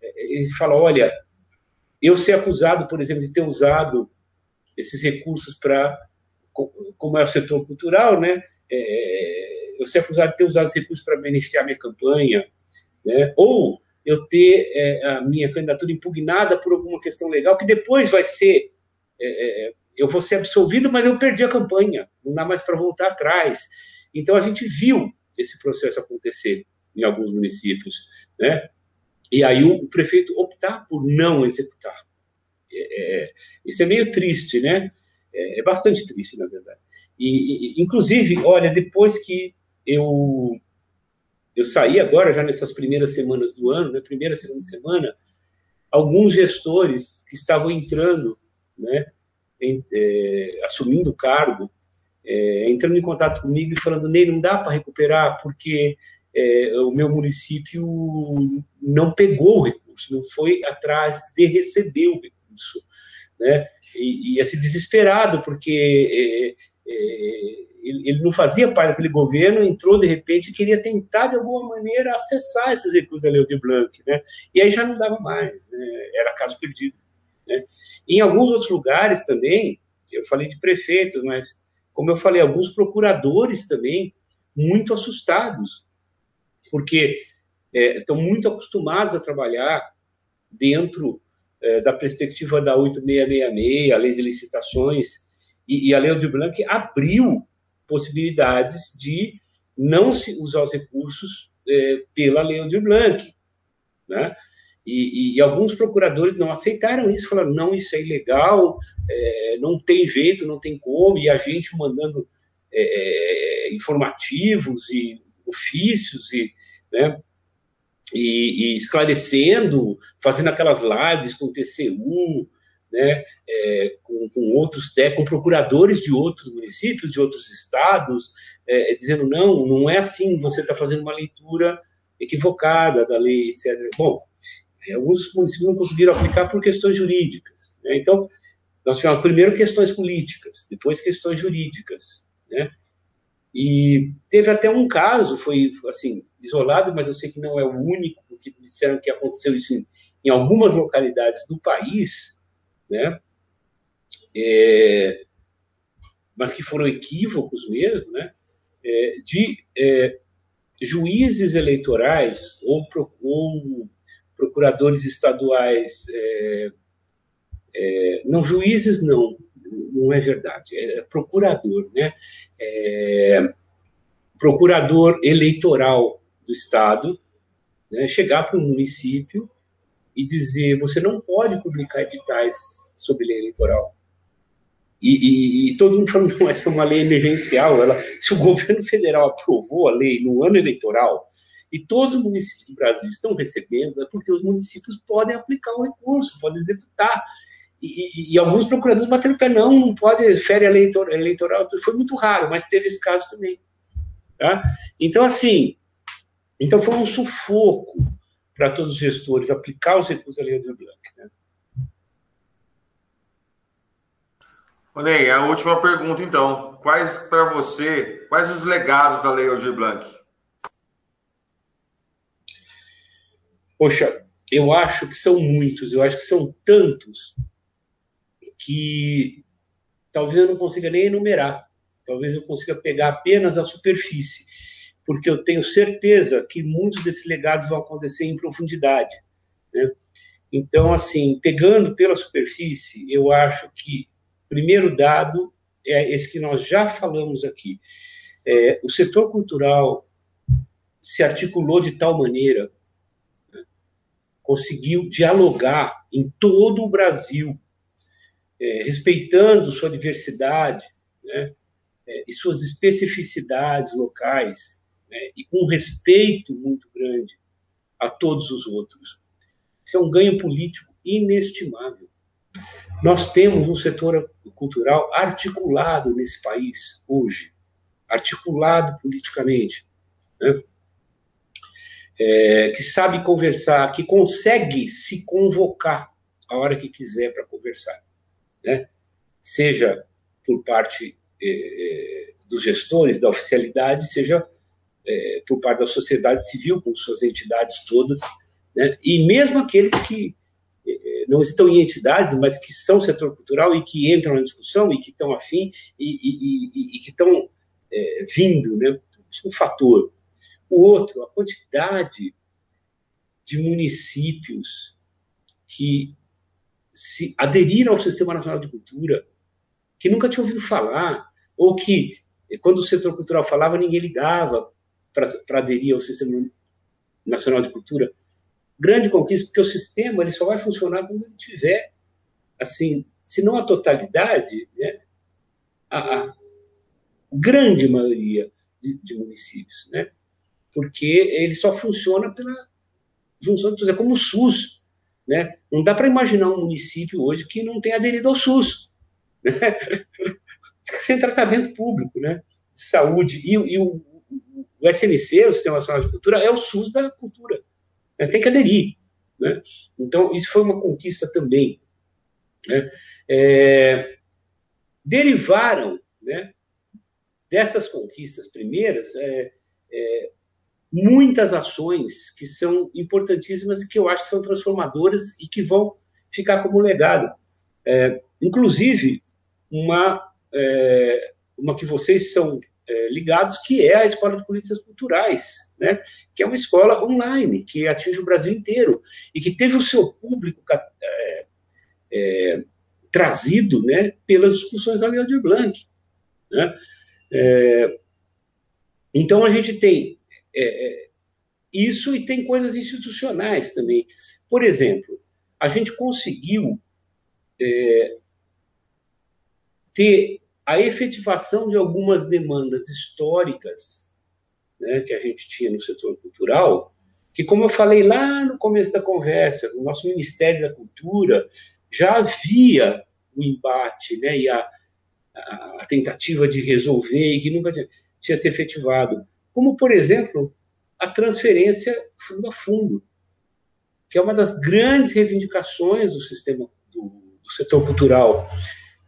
Ele fala, olha, eu ser acusado, por exemplo, de ter usado esses recursos para, como é o setor cultural, né? É, eu ser acusado de ter usado esses recursos para beneficiar minha campanha, né? Ou eu ter é, a minha candidatura impugnada por alguma questão legal, que depois vai ser, é, é eu vou ser absolvido, mas eu perdi a campanha, não dá mais para voltar atrás. Então, a gente viu esse processo acontecer em alguns municípios, né? E aí o, prefeito optar por não executar. É, é, isso é meio triste, né? É, é bastante triste, na verdade. E, e, inclusive, olha, depois que eu eu saí agora, já nessas primeiras semanas do ano, né, primeira, segunda semana, alguns gestores que estavam entrando, né, é, assumindo o cargo, é, entrando em contato comigo e falando, Ney, não dá para recuperar porque é, o meu município não pegou o recurso, não foi atrás de receber o recurso, né? E, e assim, desesperado, porque é, é, ele, ele, não fazia parte daquele governo, entrou de repente e queria tentar de alguma maneira acessar esses recursos da Lei de Blanc, né? E aí já não dava mais, né? era caso perdido. Né? Em alguns outros lugares também, eu falei de prefeitos, mas como eu falei, alguns procuradores também muito assustados, porque é, estão muito acostumados a trabalhar dentro é, da perspectiva da 8666, a lei de licitações, e, e a lei de Blanc abriu possibilidades de não se usar os recursos é, pela lei de Blanc, né? E, e, e, alguns procuradores não aceitaram isso, falaram, não, isso é ilegal, é, não tem jeito, não tem como, e a gente mandando é, é informativos e ofícios e, né, e, e, esclarecendo, fazendo aquelas lives com o TCU, né, é, com, com, outros com procuradores de outros municípios, de outros estados, é, dizendo, não, não é assim, você está fazendo uma leitura equivocada da lei, etc. Bom, alguns municípios não conseguiram aplicar por questões jurídicas. Né? Então, nós tivemos primeiro questões políticas, depois questões jurídicas. Né? E teve até um caso, foi assim, isolado, mas eu sei que não é o único, porque disseram que aconteceu isso em, em algumas localidades do país, né? É, mas que foram equívocos mesmo, né? É, de é, juízes eleitorais ou, ou procuradores estaduais, é, é, não juízes não, não é verdade, é procurador, né? É, procurador eleitoral do estado, né? chegar para um município e dizer você não pode publicar editais sobre lei eleitoral. E, e, e, todo mundo falando, não, essa é uma lei emergencial. Ela, se o governo federal aprovou a lei no ano eleitoral, e todos os municípios do Brasil estão recebendo, é porque os municípios podem aplicar o recurso, podem executar. E, e, e alguns procuradores bateram o pé, não, não pode, férias eleitoral, eleitoral, foi muito raro, mas teve esse caso também. Tá? Então, assim, então foi um sufoco para todos os gestores aplicar os recursos da Lei Aldir Blanc. Né? Ney, a última pergunta, então. Quais, para você, quais os legados da Lei Aldir Blanc? Poxa, eu acho que são muitos, eu acho que são tantos que talvez eu não consiga nem enumerar. Talvez eu consiga pegar apenas a superfície, porque eu tenho certeza que muitos desses legados vão acontecer em profundidade. Né? Então, assim, pegando pela superfície, eu acho que primeiro dado é esse que nós já falamos aqui. É, o setor cultural se articulou de tal maneira, conseguiu dialogar em todo o Brasil, é, respeitando sua diversidade né, é, e suas especificidades locais, né, e com respeito muito grande a todos os outros. Isso é um ganho político inestimável. Nós temos um setor cultural articulado nesse país hoje, articulado politicamente, né? É, que sabe conversar, que consegue se convocar a hora que quiser para conversar, né? seja por parte é, é, dos gestores da oficialidade, seja é, por parte da sociedade civil, com suas entidades todas, né? e mesmo aqueles que não estão em entidades, mas que são setor cultural e que entram na discussão e que estão afim e, e, e, e que estão é, vindo, né? É um fator. Outro, a quantidade de municípios que se aderiram ao Sistema Nacional de Cultura, que nunca tinham ouvido falar, ou que, quando o setor cultural falava, ninguém ligava para aderir ao Sistema Nacional de Cultura. Grande conquista, porque o sistema ele só vai funcionar quando ele tiver, assim, se não a totalidade, né, a, a grande maioria de, de, municípios, né, porque ele só funciona pela função, dizer, como o SUS, né, não dá para imaginar um município hoje que não tem aderido ao SUS, né, sem tratamento público, né, de saúde, e, e o, o SNC, o Sistema Nacional de Cultura, é o SUS da cultura, é, tem que aderir. Né? Então, isso foi uma conquista também. Né? É, derivaram né, dessas conquistas primeiras é, é, muitas ações que são importantíssimas e que eu acho que são transformadoras e que vão ficar como legado. É, inclusive, uma, é, uma que vocês são é, ligados, que é a Escola de Políticas Culturais, né? que é uma escola online, que atinge o Brasil inteiro, e que teve o seu público é, é, trazido né, pelas discussões da Lei Aldir Blanc. Né? É, então, a gente tem é, é, isso e tem coisas institucionais também. Por exemplo, a gente conseguiu ter a efetivação de algumas demandas históricas né, que a gente tinha no setor cultural, que, como eu falei lá no começo da conversa, o nosso Ministério da Cultura já havia o embate né, e a, a, a tentativa de resolver e que nunca tinha, tinha se efetivado. Como, por exemplo, a transferência fundo a fundo, que é uma das grandes reivindicações do sistema do, do setor cultural.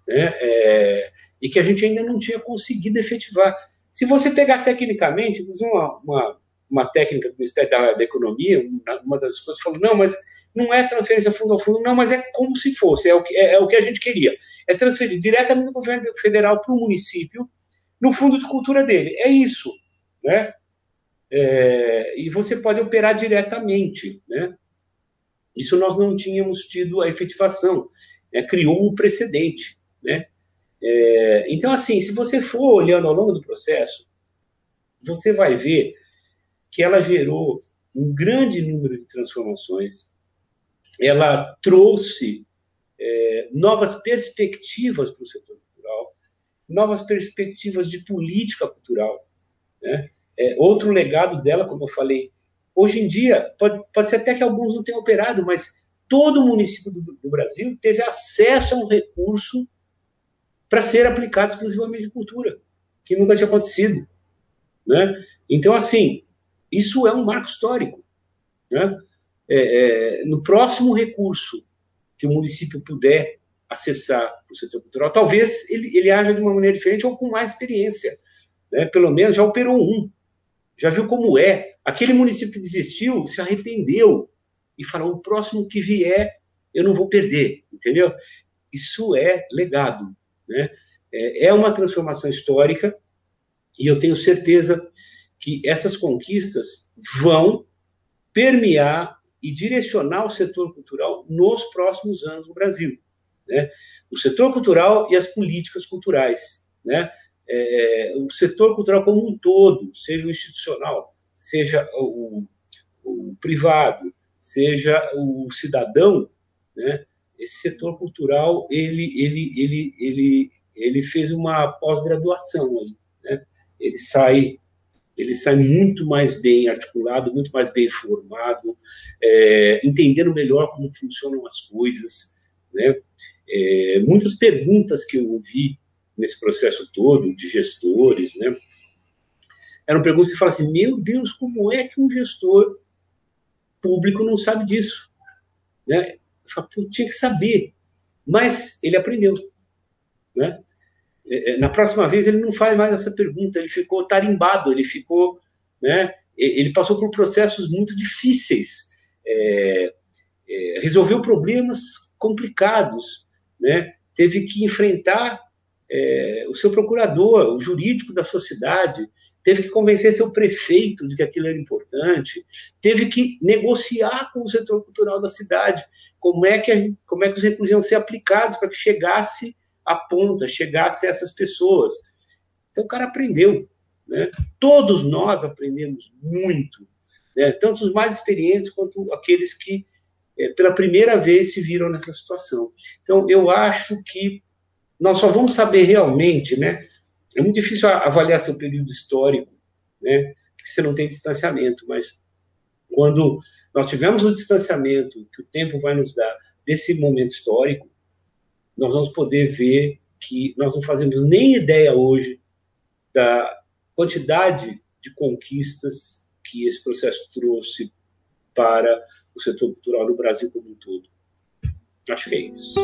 Né? É, e que a gente ainda não tinha conseguido efetivar. Se você pegar tecnicamente, uma, uma, uma técnica do Ministério da, da, Economia, uma das coisas falou, não, mas não é transferência fundo ao fundo, não, mas é como se fosse, é o que, é, é o que a gente queria. É transferir diretamente do governo federal para o município, no fundo de cultura dele. É isso, né? É, e você pode operar diretamente, né? Isso nós não tínhamos tido a efetivação, né? criou um precedente, né? É, então, assim, se você for olhando ao longo do processo, você vai ver que ela gerou um grande número de transformações, ela trouxe é, novas perspectivas para o setor cultural, novas perspectivas de política cultural. Né? É, outro legado dela, como eu falei, hoje em dia, pode, pode ser até que alguns não tenham operado, mas todo município do, do Brasil teve acesso a um recurso para ser aplicado exclusivamente em cultura, que nunca tinha acontecido. Né? Então, assim, isso é um marco histórico. Né? É, é, no próximo recurso que o município puder acessar o setor cultural, talvez ele, ele haja de uma maneira diferente ou com mais experiência. Né? Pelo menos já operou um, já viu como é. Aquele município que desistiu se arrependeu e falou: o próximo que vier eu não vou perder, entendeu? Isso é legado, né? É, é uma transformação histórica e eu tenho certeza que essas conquistas vão permear e direcionar o setor cultural nos próximos anos no Brasil. Né? O setor cultural e as políticas culturais. Né? É, o setor cultural como um todo, seja o institucional, seja o, o privado, seja o cidadão, né? esse setor cultural ele, ele, ele, ele, ele fez uma pós-graduação. Né? Ele sai ele sai muito mais bem articulado, muito mais bem formado, é, entendendo melhor como funcionam as coisas. Né? É, muitas perguntas que eu ouvi nesse processo todo de gestores, né? eram perguntas que falavam assim: meu Deus, como é que um gestor público não sabe disso? Né? Eu falei, tinha que saber, mas ele aprendeu. Né? É, é, na próxima vez ele não faz mais essa pergunta, ele ficou tarimbado, ele ficou, né, ele passou por processos muito difíceis, é, é, resolveu problemas complicados, né, teve que enfrentar é, o seu procurador, o jurídico da sociedade, teve que convencer seu prefeito de que aquilo era importante, teve que negociar com o setor cultural da cidade como é que, como é que os recursos iam ser aplicados para que chegasse a ponta, chegasse a essas pessoas. Então o cara aprendeu. Né? Todos nós aprendemos muito, né? tanto os mais experientes quanto aqueles que é, pela primeira vez se viram nessa situação. Então eu acho que nós só vamos saber realmente, né? É muito difícil avaliar seu período histórico, né? Porque você não tem distanciamento, mas quando nós tivermos o distanciamento que o tempo vai nos dar desse momento histórico, nós vamos poder ver que nós não fazemos nem ideia hoje da quantidade de conquistas que esse processo trouxe para o setor cultural no Brasil como um todo. Acho que é isso.